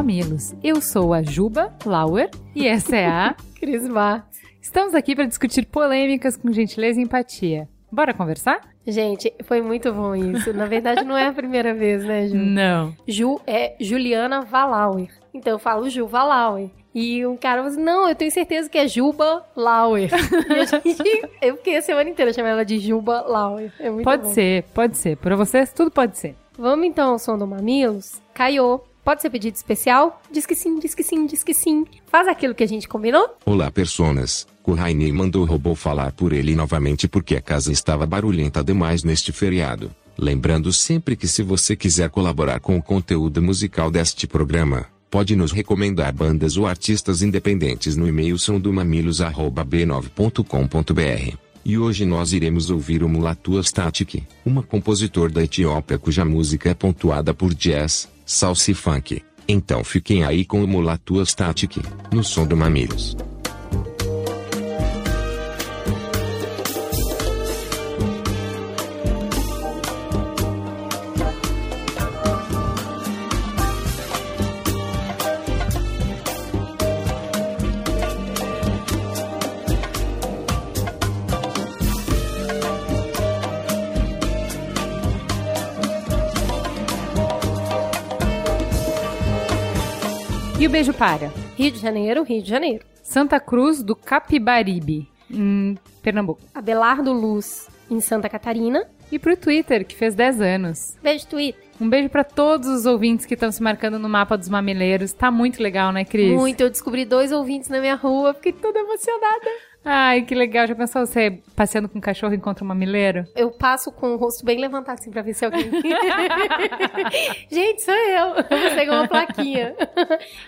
Mamilos. Eu sou a Juba Lauer e essa é a Cris Mar. Estamos aqui para discutir polêmicas com gentileza e empatia. Bora conversar? Gente, foi muito bom isso. Na verdade, não é a primeira vez, né, Ju? Não. Ju é Juliana Valauer. Então eu falo Ju Valauer. E um cara falou assim, não, eu tenho certeza que é Juba Lauer. e a gente, eu fiquei a semana inteira chamando ela de Juba Lauer. É muito Pode bom. ser, pode ser. Para vocês, tudo pode ser. Vamos então ao som do Mamilos? Caiô. Pode ser pedido especial? Diz que sim, diz que sim, diz que sim. Faz aquilo que a gente combinou? Olá, personas. Kurraine mandou o robô falar por ele novamente porque a casa estava barulhenta demais neste feriado. Lembrando sempre que se você quiser colaborar com o conteúdo musical deste programa, pode nos recomendar bandas ou artistas independentes no e-mail somdomamilos@b9.com.br. E hoje nós iremos ouvir o Mulatu Static, uma compositor da Etiópia cuja música é pontuada por jazz, salsa e funk. Então fiquem aí com o Mulatu Static, no som do Mamilos. E o beijo para Rio de Janeiro, Rio de Janeiro. Santa Cruz do Capibaribe, em Pernambuco. Abelardo Luz, em Santa Catarina. E pro Twitter, que fez 10 anos. Beijo, Twitter. Um beijo para todos os ouvintes que estão se marcando no mapa dos mamileiros. Tá muito legal, né, Cris? Muito. Eu descobri dois ouvintes na minha rua. Fiquei toda emocionada. Ai, que legal. Já pensou você passeando com um cachorro e encontra um mamileiro? Eu passo com o rosto bem levantado assim pra ver se alguém. Gente, sou eu. Eu pego uma plaquinha.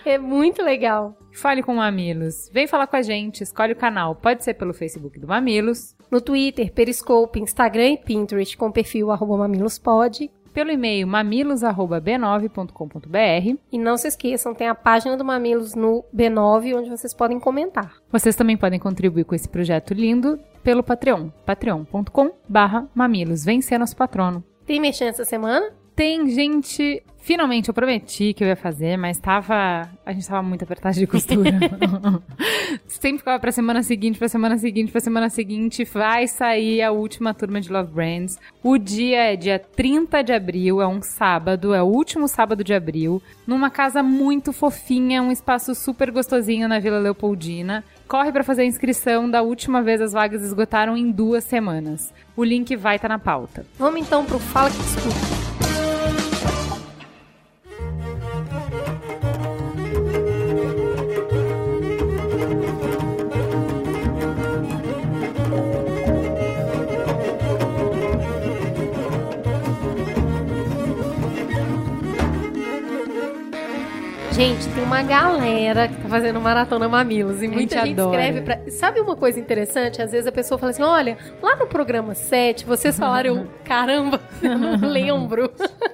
É muito legal. Fale com o Mamilos. Vem falar com a gente, escolhe o canal. Pode ser pelo Facebook do Mamilos, No Twitter, Periscope, Instagram e Pinterest com o perfil arroba mamilospod. Pelo e-mail mamilos@b9.com.br. E não se esqueçam, tem a página do Mamilos no B9, onde vocês podem comentar. Vocês também podem contribuir com esse projeto lindo pelo Patreon, patreon.com/mamilos. Vem ser nosso patrono. Tem mexendo essa semana? Tem gente. Finalmente eu prometi que eu ia fazer, mas tava. A gente tava muito apertado de costura. Sempre ficava pra semana seguinte, pra semana seguinte, pra semana seguinte. Vai sair a última turma de Love Brands. O dia é dia 30 de abril, é um sábado, é o último sábado de abril, numa casa muito fofinha, um espaço super gostosinho na Vila Leopoldina. Corre pra fazer a inscrição, da última vez as vagas esgotaram em duas semanas. O link vai estar na pauta. Vamos então pro Fala que Escuta. Gente, tem uma galera que tá fazendo maratona mamilos e muita gente gente, adora. escreve pra. Sabe uma coisa interessante? Às vezes a pessoa fala assim: olha, lá no programa 7, vocês falaram, caramba, eu não lembro.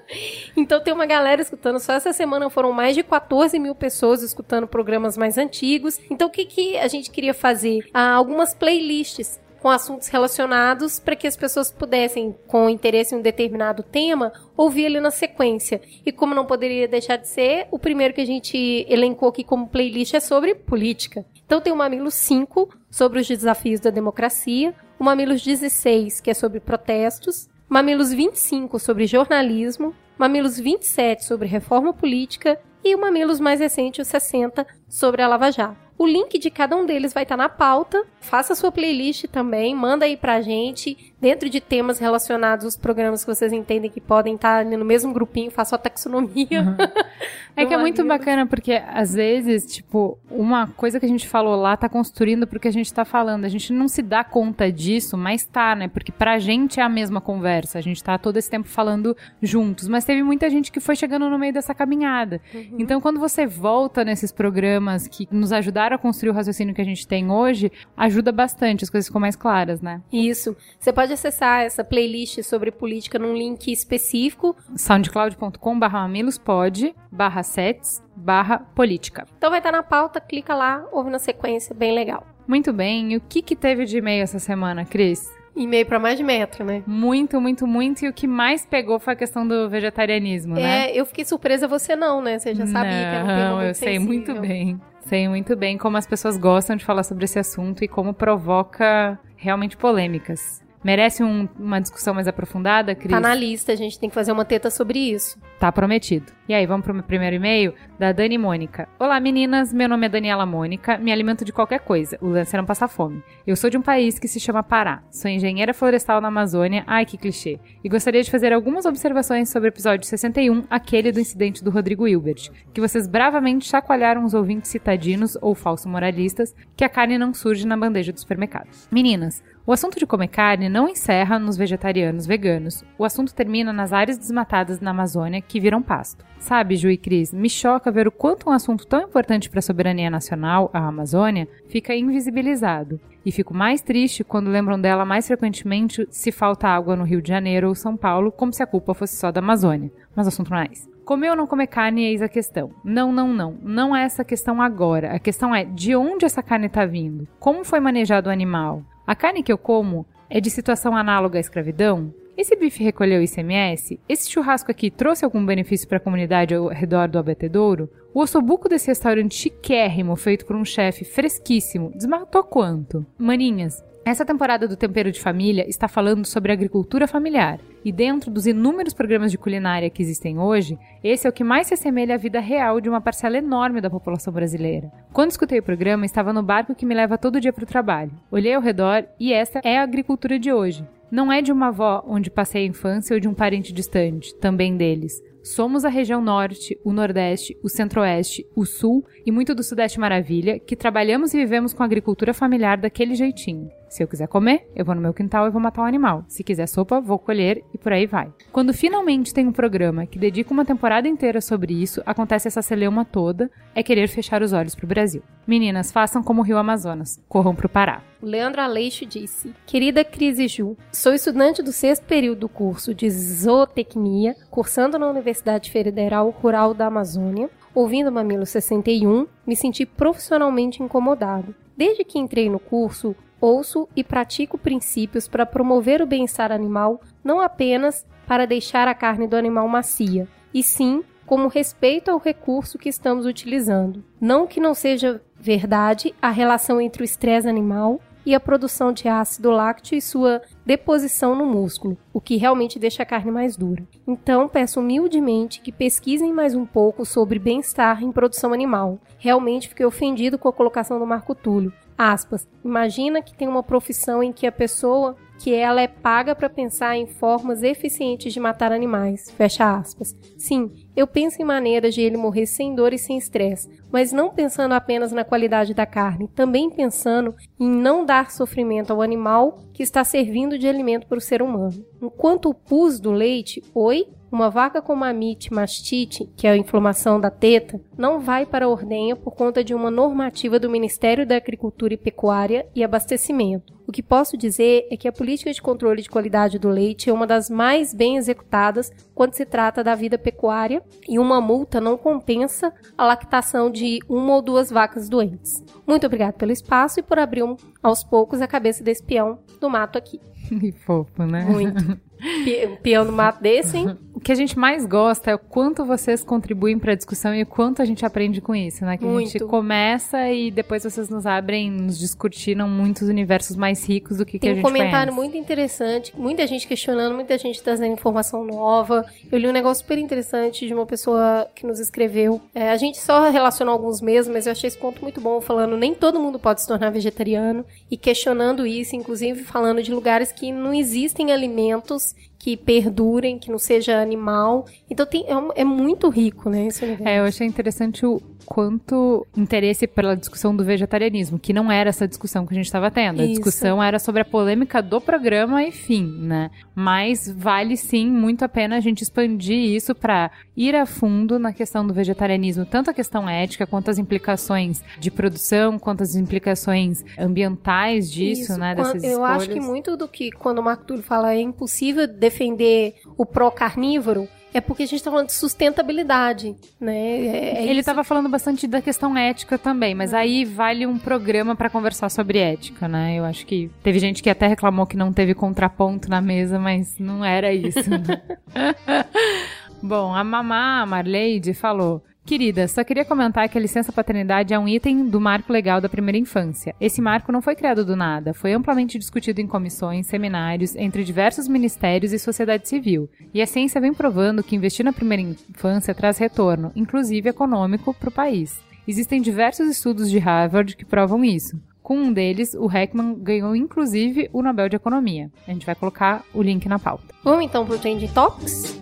então tem uma galera escutando. Só essa semana foram mais de 14 mil pessoas escutando programas mais antigos. Então o que, que a gente queria fazer? Ah, algumas playlists com assuntos relacionados para que as pessoas pudessem, com interesse em um determinado tema, ouvir ele na sequência. E como não poderia deixar de ser, o primeiro que a gente elencou aqui como playlist é sobre política. Então tem o Mamilos 5, sobre os desafios da democracia, o Mamilos 16, que é sobre protestos, Mamilos 25, sobre jornalismo, Mamilos 27, sobre reforma política, e o Mamilos mais recente, o 60, sobre a Lava Jato. O link de cada um deles vai estar na pauta. Faça a sua playlist também, manda aí pra gente, dentro de temas relacionados aos programas que vocês entendem que podem estar ali no mesmo grupinho, faça a taxonomia. Uhum. é que é muito bacana, porque às vezes, tipo, uma coisa que a gente falou lá tá construindo porque a gente tá falando. A gente não se dá conta disso, mas tá, né? Porque pra gente é a mesma conversa. A gente tá todo esse tempo falando juntos. Mas teve muita gente que foi chegando no meio dessa caminhada. Uhum. Então, quando você volta nesses programas que nos ajudaram a construir o raciocínio que a gente tem hoje, ajuda bastante, as coisas ficam mais claras, né? Isso. Você pode acessar essa playlist sobre política num link específico. soundcloud.com barra mamilospod barra sets barra política. Então vai estar na pauta, clica lá, ouve na sequência, bem legal. Muito bem. E o que, que teve de e-mail essa semana, Cris? E-mail para mais de metro, né? Muito, muito, muito. E o que mais pegou foi a questão do vegetarianismo, é, né? É, eu fiquei surpresa, você não, né? Você já sabia não, que era um tema muito eu sei sensível. muito bem. Sei muito bem como as pessoas gostam de falar sobre esse assunto e como provoca realmente polêmicas. Merece um, uma discussão mais aprofundada, Cris? Tá na lista, a gente tem que fazer uma teta sobre isso. Tá prometido. E aí, vamos pro meu primeiro e-mail da Dani Mônica. Olá, meninas. Meu nome é Daniela Mônica. Me alimento de qualquer coisa. O lance é não passar fome. Eu sou de um país que se chama Pará. Sou engenheira florestal na Amazônia. Ai, que clichê. E gostaria de fazer algumas observações sobre o episódio 61, aquele do incidente do Rodrigo Hilbert, que vocês bravamente chacoalharam os ouvintes citadinos ou falso moralistas que a carne não surge na bandeja do supermercado. Meninas, o assunto de comer carne não encerra nos vegetarianos veganos. O assunto termina nas áreas desmatadas na Amazônia que viram pasto. Sabe, Ju e Cris, me choca ver o quanto um assunto tão importante para a soberania nacional, a Amazônia, fica invisibilizado. E fico mais triste quando lembram dela mais frequentemente se falta água no Rio de Janeiro ou São Paulo, como se a culpa fosse só da Amazônia. Mas assunto esse. Comer ou não comer carne, eis a questão. Não, não, não. Não é essa questão agora. A questão é de onde essa carne está vindo? Como foi manejado o animal? A carne que eu como é de situação análoga à escravidão? Esse bife recolheu ICMS? Esse churrasco aqui trouxe algum benefício para a comunidade ao redor do abatedouro? O ossobuco desse restaurante chiquérrimo, feito por um chefe fresquíssimo, desmatou quanto? Maninhas, essa temporada do Tempero de Família está falando sobre agricultura familiar. E dentro dos inúmeros programas de culinária que existem hoje, esse é o que mais se assemelha à vida real de uma parcela enorme da população brasileira. Quando escutei o programa, estava no barco que me leva todo dia para o trabalho. Olhei ao redor e essa é a agricultura de hoje. Não é de uma avó onde passei a infância ou de um parente distante, também deles. Somos a região norte, o nordeste, o centro-oeste, o sul e muito do sudeste maravilha, que trabalhamos e vivemos com a agricultura familiar daquele jeitinho. Se eu quiser comer, eu vou no meu quintal e vou matar um animal. Se quiser sopa, vou colher e por aí vai. Quando finalmente tem um programa que dedica uma temporada inteira sobre isso, acontece essa celeuma toda, é querer fechar os olhos pro Brasil. Meninas, façam como o Rio Amazonas, corram Pará. O Leandro Aleixo disse: Querida Cris e Ju, sou estudante do sexto período do curso de zootecnia, cursando na Universidade Federal Rural da Amazônia. Ouvindo Mamilo 61, me senti profissionalmente incomodado. Desde que entrei no curso, ouço e pratico princípios para promover o bem-estar animal, não apenas para deixar a carne do animal macia, e sim como respeito ao recurso que estamos utilizando. Não que não seja verdade a relação entre o estresse animal e a produção de ácido lácteo e sua deposição no músculo, o que realmente deixa a carne mais dura. Então, peço humildemente que pesquisem mais um pouco sobre bem-estar em produção animal. Realmente fiquei ofendido com a colocação do Marco Túlio. Aspas. Imagina que tem uma profissão em que a pessoa que ela é paga para pensar em formas eficientes de matar animais. Fecha aspas. Sim, eu penso em maneiras de ele morrer sem dor e sem estresse, mas não pensando apenas na qualidade da carne, também pensando em não dar sofrimento ao animal que está servindo de alimento para o ser humano. Enquanto o pus do leite, oi, uma vaca com mamite, mastite, que é a inflamação da teta, não vai para a ordenha por conta de uma normativa do Ministério da Agricultura e Pecuária e Abastecimento. O que posso dizer é que a política de controle de qualidade do leite é uma das mais bem executadas quando se trata da vida pecuária e uma multa não compensa a lactação de uma ou duas vacas doentes. Muito obrigado pelo espaço e por abrir um, aos poucos a cabeça desse peão do mato aqui. Que fofo, né? Muito. um peão do mato desse, hein? o que a gente mais gosta é o quanto vocês contribuem para a discussão e o quanto a gente aprende com isso, né? Que a gente Muito. começa e depois vocês nos abrem, nos descortinam muitos universos mais ricos do que, que Tem a um gente comentário conhece. muito interessante, muita gente questionando, muita gente trazendo informação nova. Eu li um negócio super interessante de uma pessoa que nos escreveu. É, a gente só relacionou alguns meses, mas eu achei esse ponto muito bom, falando nem todo mundo pode se tornar vegetariano e questionando isso, inclusive falando de lugares que não existem alimentos que perdurem, que não seja animal. Então tem, é, é muito rico, né, esse. É, eu achei interessante o quanto interesse pela discussão do vegetarianismo, que não era essa discussão que a gente estava tendo. A Isso. discussão era sobre a polêmica do programa e fim, né? Mas vale sim muito a pena a gente expandir isso para ir a fundo na questão do vegetarianismo, tanto a questão ética quanto as implicações de produção, quanto as implicações ambientais disso, né? Quan- Dessas eu acho que escolhas. muito do que quando o Marco Túlio fala é impossível defender o pró-carnívoro, é porque a gente tá falando de sustentabilidade, né? É, é Ele estava falando bastante da questão ética também, mas aí vale um programa para conversar sobre ética, né? Eu acho que teve gente que até reclamou que não teve contraponto na mesa, mas não era isso. né? Bom, a mamá, a Marleide, falou. Querida, só queria comentar que a licença paternidade é um item do marco legal da primeira infância. Esse marco não foi criado do nada, foi amplamente discutido em comissões, seminários, entre diversos ministérios e sociedade civil. E a ciência vem provando que investir na primeira infância traz retorno, inclusive econômico, para o país. Existem diversos estudos de Harvard que provam isso. Com um deles, o Heckman ganhou inclusive o Nobel de Economia. A gente vai colocar o link na pauta. Vamos então pro Trending Topics?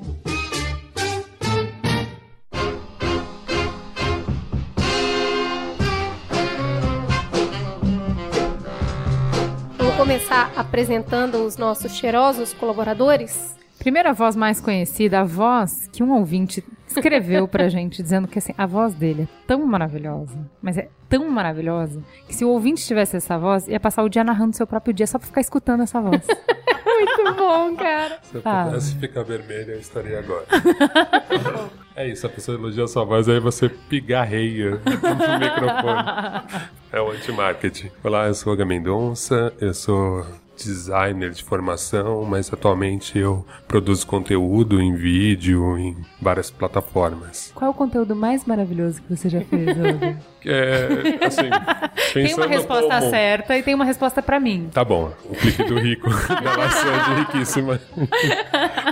Começar apresentando os nossos cheirosos colaboradores. Primeira voz mais conhecida, a voz que um ouvinte escreveu pra gente dizendo que assim, a voz dele é tão maravilhosa, mas é tão maravilhosa, que se o ouvinte tivesse essa voz, ia passar o dia narrando seu próprio dia só pra ficar escutando essa voz. Muito bom, cara. Se eu Fala. pudesse ficar vermelho, eu estaria agora. é isso, a pessoa elogia a sua voz, aí você pigarreia no microfone. É o anti-marketing. Olá, eu sou a. Mendonça, eu sou designer de formação, mas atualmente eu produzo conteúdo em vídeo, em várias plataformas. Qual é o conteúdo mais maravilhoso que você já fez, Olga? É, assim, Tem uma resposta como... certa e tem uma resposta pra mim. Tá bom, o clique do rico da laçante riquíssima.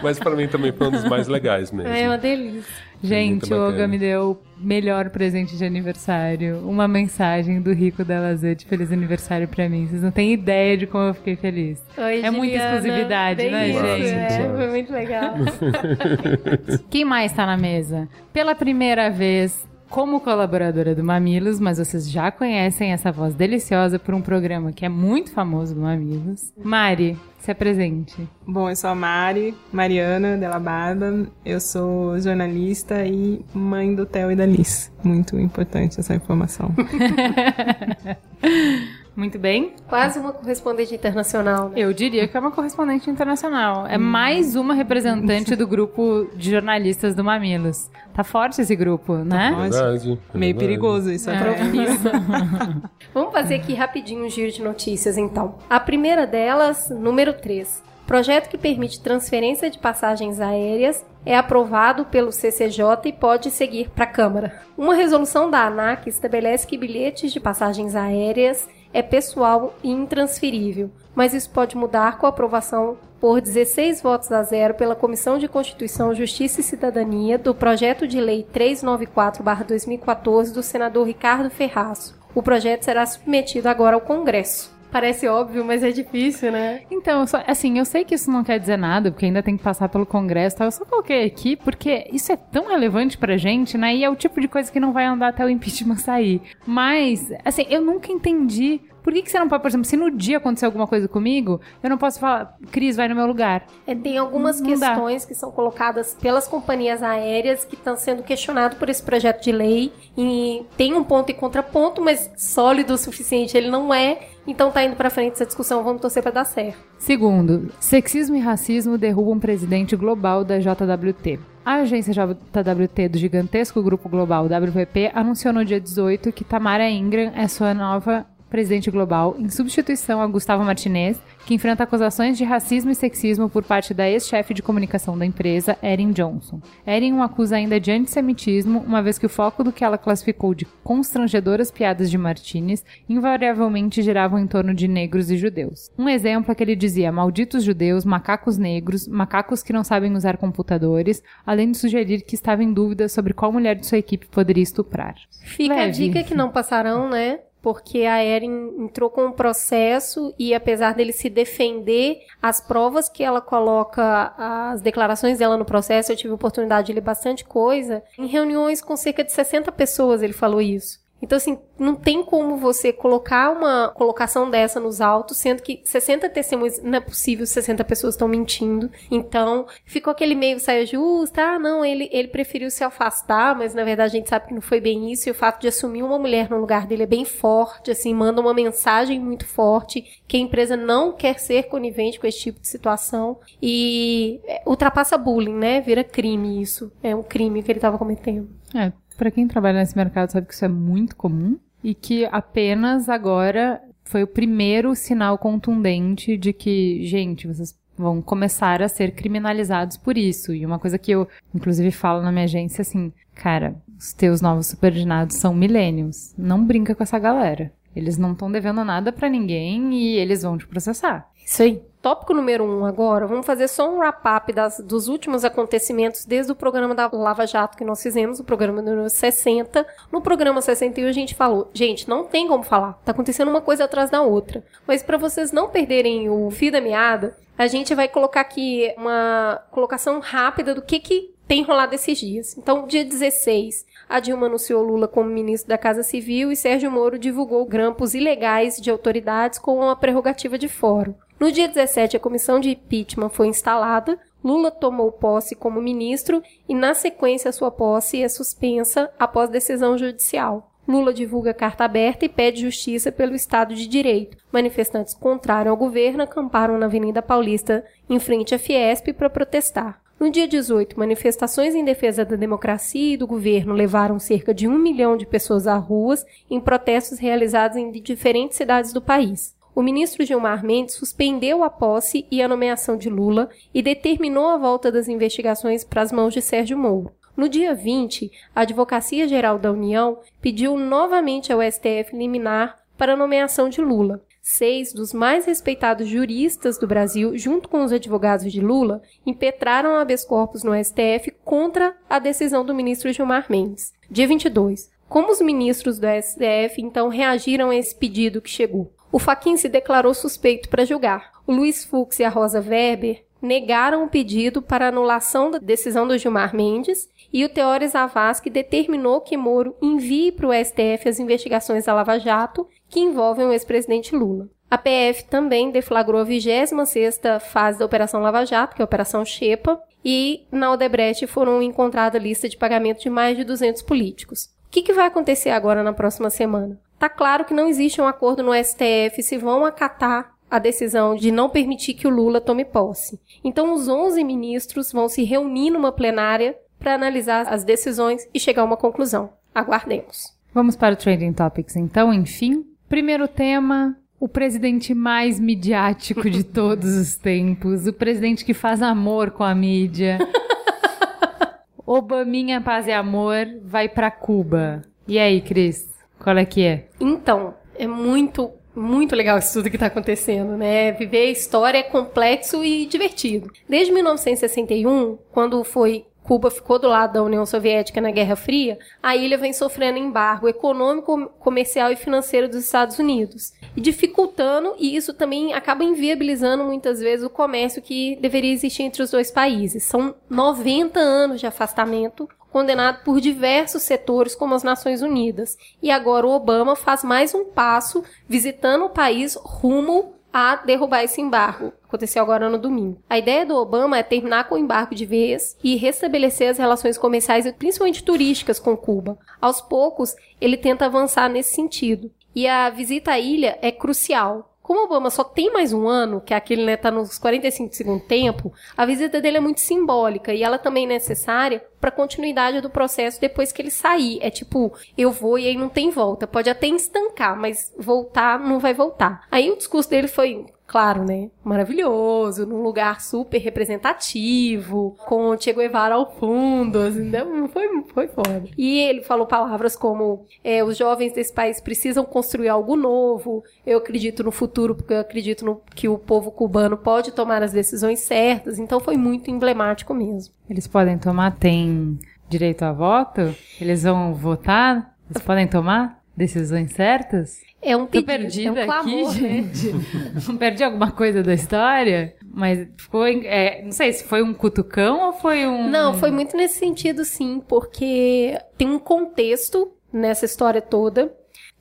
Mas pra mim também foi um dos mais legais mesmo. É uma delícia. Gente, o. Olga me deu o melhor presente de aniversário. Uma mensagem do Rico da Lazê de feliz aniversário pra mim. Vocês não têm ideia de como eu fiquei feliz. Oi, É muita Juliana. exclusividade, Bem né, isso, gente? É, foi muito legal. Quem mais tá na mesa? Pela primeira vez, como colaboradora do Mamilos, mas vocês já conhecem essa voz deliciosa por um programa que é muito famoso do Mamilos. Mari, se apresente. Bom, eu sou a Mari, Mariana Della Barba. Eu sou jornalista e mãe do Theo e da Liz. Muito importante essa informação. Muito bem. Quase uma correspondente internacional, né? Eu diria que é uma correspondente internacional. É mais uma representante do grupo de jornalistas do Mamilos. Tá forte esse grupo, né? forte. Verdade. é Meio verdade. perigoso isso É. até. Vamos fazer aqui rapidinho um giro de notícias, então. A primeira delas, número 3. Projeto que permite transferência de passagens aéreas é aprovado pelo CCJ e pode seguir para a Câmara. Uma resolução da ANAC estabelece que bilhetes de passagens aéreas é pessoal e intransferível, mas isso pode mudar com a aprovação por 16 votos a zero pela Comissão de Constituição, Justiça e Cidadania do projeto de lei 394/2014 do senador Ricardo Ferraço. O projeto será submetido agora ao Congresso. Parece óbvio, mas é difícil, né? Então, eu só- assim, eu sei que isso não quer dizer nada, porque ainda tem que passar pelo Congresso e tal. Eu só coloquei aqui porque isso é tão relevante pra gente, né? E é o tipo de coisa que não vai andar até o impeachment sair. Mas, assim, eu nunca entendi. Por que, que você não pode, por exemplo, se no dia acontecer alguma coisa comigo, eu não posso falar, Cris, vai no meu lugar. É, tem algumas Não dá. questões que são colocadas pelas companhias aéreas que estão sendo questionadas por esse projeto de lei. E tem um ponto e contraponto, mas sólido o suficiente ele não é. Então tá indo pra frente essa discussão, vamos torcer pra dar certo. Segundo, sexismo e racismo derrubam presidente global da JWT. A agência JWT do gigantesco grupo global WPP anunciou no dia 18 que Tamara Ingram é sua nova presidente global, em substituição a Gustavo Martinez, que enfrenta acusações de racismo e sexismo por parte da ex-chefe de comunicação da empresa, Erin Johnson. Erin o acusa ainda de antissemitismo, uma vez que o foco do que ela classificou de constrangedoras piadas de Martinez invariavelmente giravam em torno de negros e judeus. Um exemplo é que ele dizia malditos judeus, macacos negros, macacos que não sabem usar computadores, além de sugerir que estava em dúvida sobre qual mulher de sua equipe poderia estuprar. Fica a Leve. dica que não passarão, né? Porque a Erin entrou com um processo e apesar dele se defender, as provas que ela coloca, as declarações dela no processo, eu tive oportunidade de ler bastante coisa. Em reuniões com cerca de 60 pessoas ele falou isso. Então, assim, não tem como você colocar uma colocação dessa nos autos, sendo que 60 testemunhas, não é possível, 60 pessoas estão mentindo. Então, ficou aquele meio saia justa, ah, não, ele, ele preferiu se afastar, mas na verdade a gente sabe que não foi bem isso, e o fato de assumir uma mulher no lugar dele é bem forte, assim, manda uma mensagem muito forte, que a empresa não quer ser conivente com esse tipo de situação, e é, ultrapassa bullying, né? Vira crime isso, é um crime que ele estava cometendo. É, pra quem trabalha nesse mercado sabe que isso é muito comum e que apenas agora foi o primeiro sinal contundente de que, gente, vocês vão começar a ser criminalizados por isso. E uma coisa que eu, inclusive, falo na minha agência assim, cara, os teus novos subordinados são milênios. Não brinca com essa galera. Eles não estão devendo nada pra ninguém e eles vão te processar. Isso aí. Tópico número um agora, vamos fazer só um wrap-up dos últimos acontecimentos desde o programa da Lava Jato que nós fizemos, o programa número 60. No programa 61 a gente falou, gente, não tem como falar, tá acontecendo uma coisa atrás da outra. Mas para vocês não perderem o fio da meada, a gente vai colocar aqui uma colocação rápida do que que tem rolado esses dias. Então, dia 16, a Dilma anunciou Lula como ministro da Casa Civil e Sérgio Moro divulgou grampos ilegais de autoridades com a prerrogativa de fórum. No dia 17, a comissão de impeachment foi instalada, Lula tomou posse como ministro e, na sequência, sua posse é suspensa após decisão judicial. Lula divulga carta aberta e pede justiça pelo Estado de Direito. Manifestantes contrários ao governo acamparam na Avenida Paulista, em frente à Fiesp, para protestar. No dia 18, manifestações em defesa da democracia e do governo levaram cerca de um milhão de pessoas às ruas em protestos realizados em diferentes cidades do país. O ministro Gilmar Mendes suspendeu a posse e a nomeação de Lula e determinou a volta das investigações para as mãos de Sérgio Moro. No dia 20, a Advocacia Geral da União pediu novamente ao STF liminar para a nomeação de Lula. Seis dos mais respeitados juristas do Brasil, junto com os advogados de Lula, impetraram habeas corpus no STF contra a decisão do ministro Gilmar Mendes. Dia 22. Como os ministros do STF então reagiram a esse pedido que chegou? O Faquin se declarou suspeito para julgar. O Luiz Fux e a Rosa Weber negaram o pedido para anulação da decisão do Gilmar Mendes e o Teores Zavascki determinou que Moro envie para o STF as investigações da Lava Jato que envolvem o ex-presidente Lula. A PF também deflagrou a 26ª fase da Operação Lava Jato, que é a Operação Xepa, e na Odebrecht foram encontrada lista de pagamento de mais de 200 políticos. O que, que vai acontecer agora na próxima semana? Tá claro que não existe um acordo no STF se vão acatar a decisão de não permitir que o Lula tome posse. Então, os 11 ministros vão se reunir numa plenária para analisar as decisões e chegar a uma conclusão. Aguardemos. Vamos para o Trending Topics, então, enfim. Primeiro tema, o presidente mais midiático de todos os tempos, o presidente que faz amor com a mídia. Obaminha Paz e Amor vai para Cuba. E aí, Cris? Qual é que é? Então, é muito, muito legal isso tudo que está acontecendo, né? Viver a história é complexo e divertido. Desde 1961, quando foi Cuba ficou do lado da União Soviética na Guerra Fria, a ilha vem sofrendo embargo econômico, comercial e financeiro dos Estados Unidos, e dificultando, e isso também acaba inviabilizando muitas vezes o comércio que deveria existir entre os dois países. São 90 anos de afastamento, condenado por diversos setores, como as Nações Unidas. E agora o Obama faz mais um passo, visitando o país rumo a derrubar esse embargo. Aconteceu agora no domingo. A ideia do Obama é terminar com o embargo de vez e restabelecer as relações comerciais, principalmente turísticas, com Cuba. Aos poucos, ele tenta avançar nesse sentido. E a visita à ilha é crucial. Como o Obama só tem mais um ano, que é aquele, né, tá nos 45 de segundo tempo, a visita dele é muito simbólica e ela também é necessária para continuidade do processo depois que ele sair. É tipo, eu vou e aí não tem volta. Pode até estancar, mas voltar não vai voltar. Aí o discurso dele foi claro, né? Maravilhoso, num lugar super representativo, com Che Guevara ao fundo, assim, né? foi, foi foda. E ele falou palavras como: é, os jovens desse país precisam construir algo novo, eu acredito no futuro, porque eu acredito no, que o povo cubano pode tomar as decisões certas, então foi muito emblemático mesmo. Eles podem tomar, tem direito a voto? Eles vão votar? Eles podem tomar decisões certas? É um pedido, Tô perdida é um clamor, aqui, gente. Não perdi alguma coisa da história? Mas ficou. é, não sei se foi um cutucão ou foi um. Não, foi muito nesse sentido, sim, porque tem um contexto nessa história toda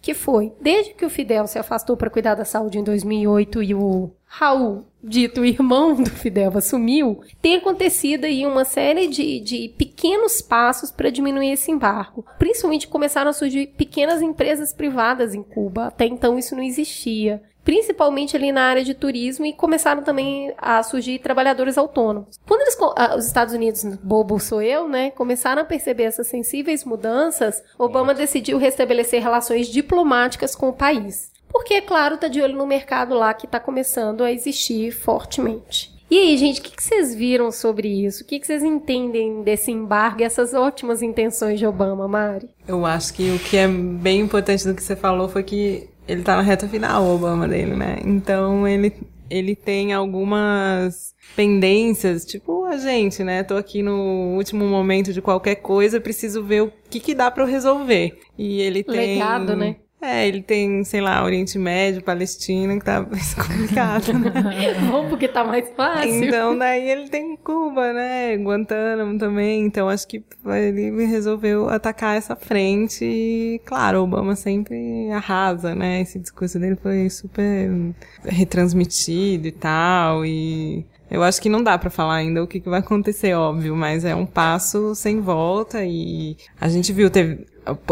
que foi desde que o Fidel se afastou para cuidar da saúde em 2008 e o Raul, dito irmão do Fidel, assumiu, tem acontecido aí uma série de, de pequenos passos para diminuir esse embargo. Principalmente começaram a surgir pequenas empresas privadas em Cuba. Até então isso não existia principalmente ali na área de turismo, e começaram também a surgir trabalhadores autônomos. Quando eles, ah, os Estados Unidos, bobo sou eu, né, começaram a perceber essas sensíveis mudanças, Obama decidiu restabelecer relações diplomáticas com o país. Porque, é claro, tá de olho no mercado lá que está começando a existir fortemente. E aí, gente, o que, que vocês viram sobre isso? O que, que vocês entendem desse embargo e essas ótimas intenções de Obama, Mari? Eu acho que o que é bem importante do que você falou foi que ele tá na reta final, o Obama dele, né? Então ele, ele tem algumas pendências, tipo a gente, né? Tô aqui no último momento de qualquer coisa, preciso ver o que que dá para eu resolver. E ele tem Legado, né? É, ele tem, sei lá, Oriente Médio, Palestina, que tá mais complicado, né? Bom, porque tá mais fácil. Então, daí ele tem Cuba, né? Guantánamo também. Então, acho que ele resolveu atacar essa frente e, claro, Obama sempre arrasa, né? Esse discurso dele foi super retransmitido e tal. E eu acho que não dá para falar ainda o que, que vai acontecer, óbvio, mas é um passo sem volta e a gente viu, teve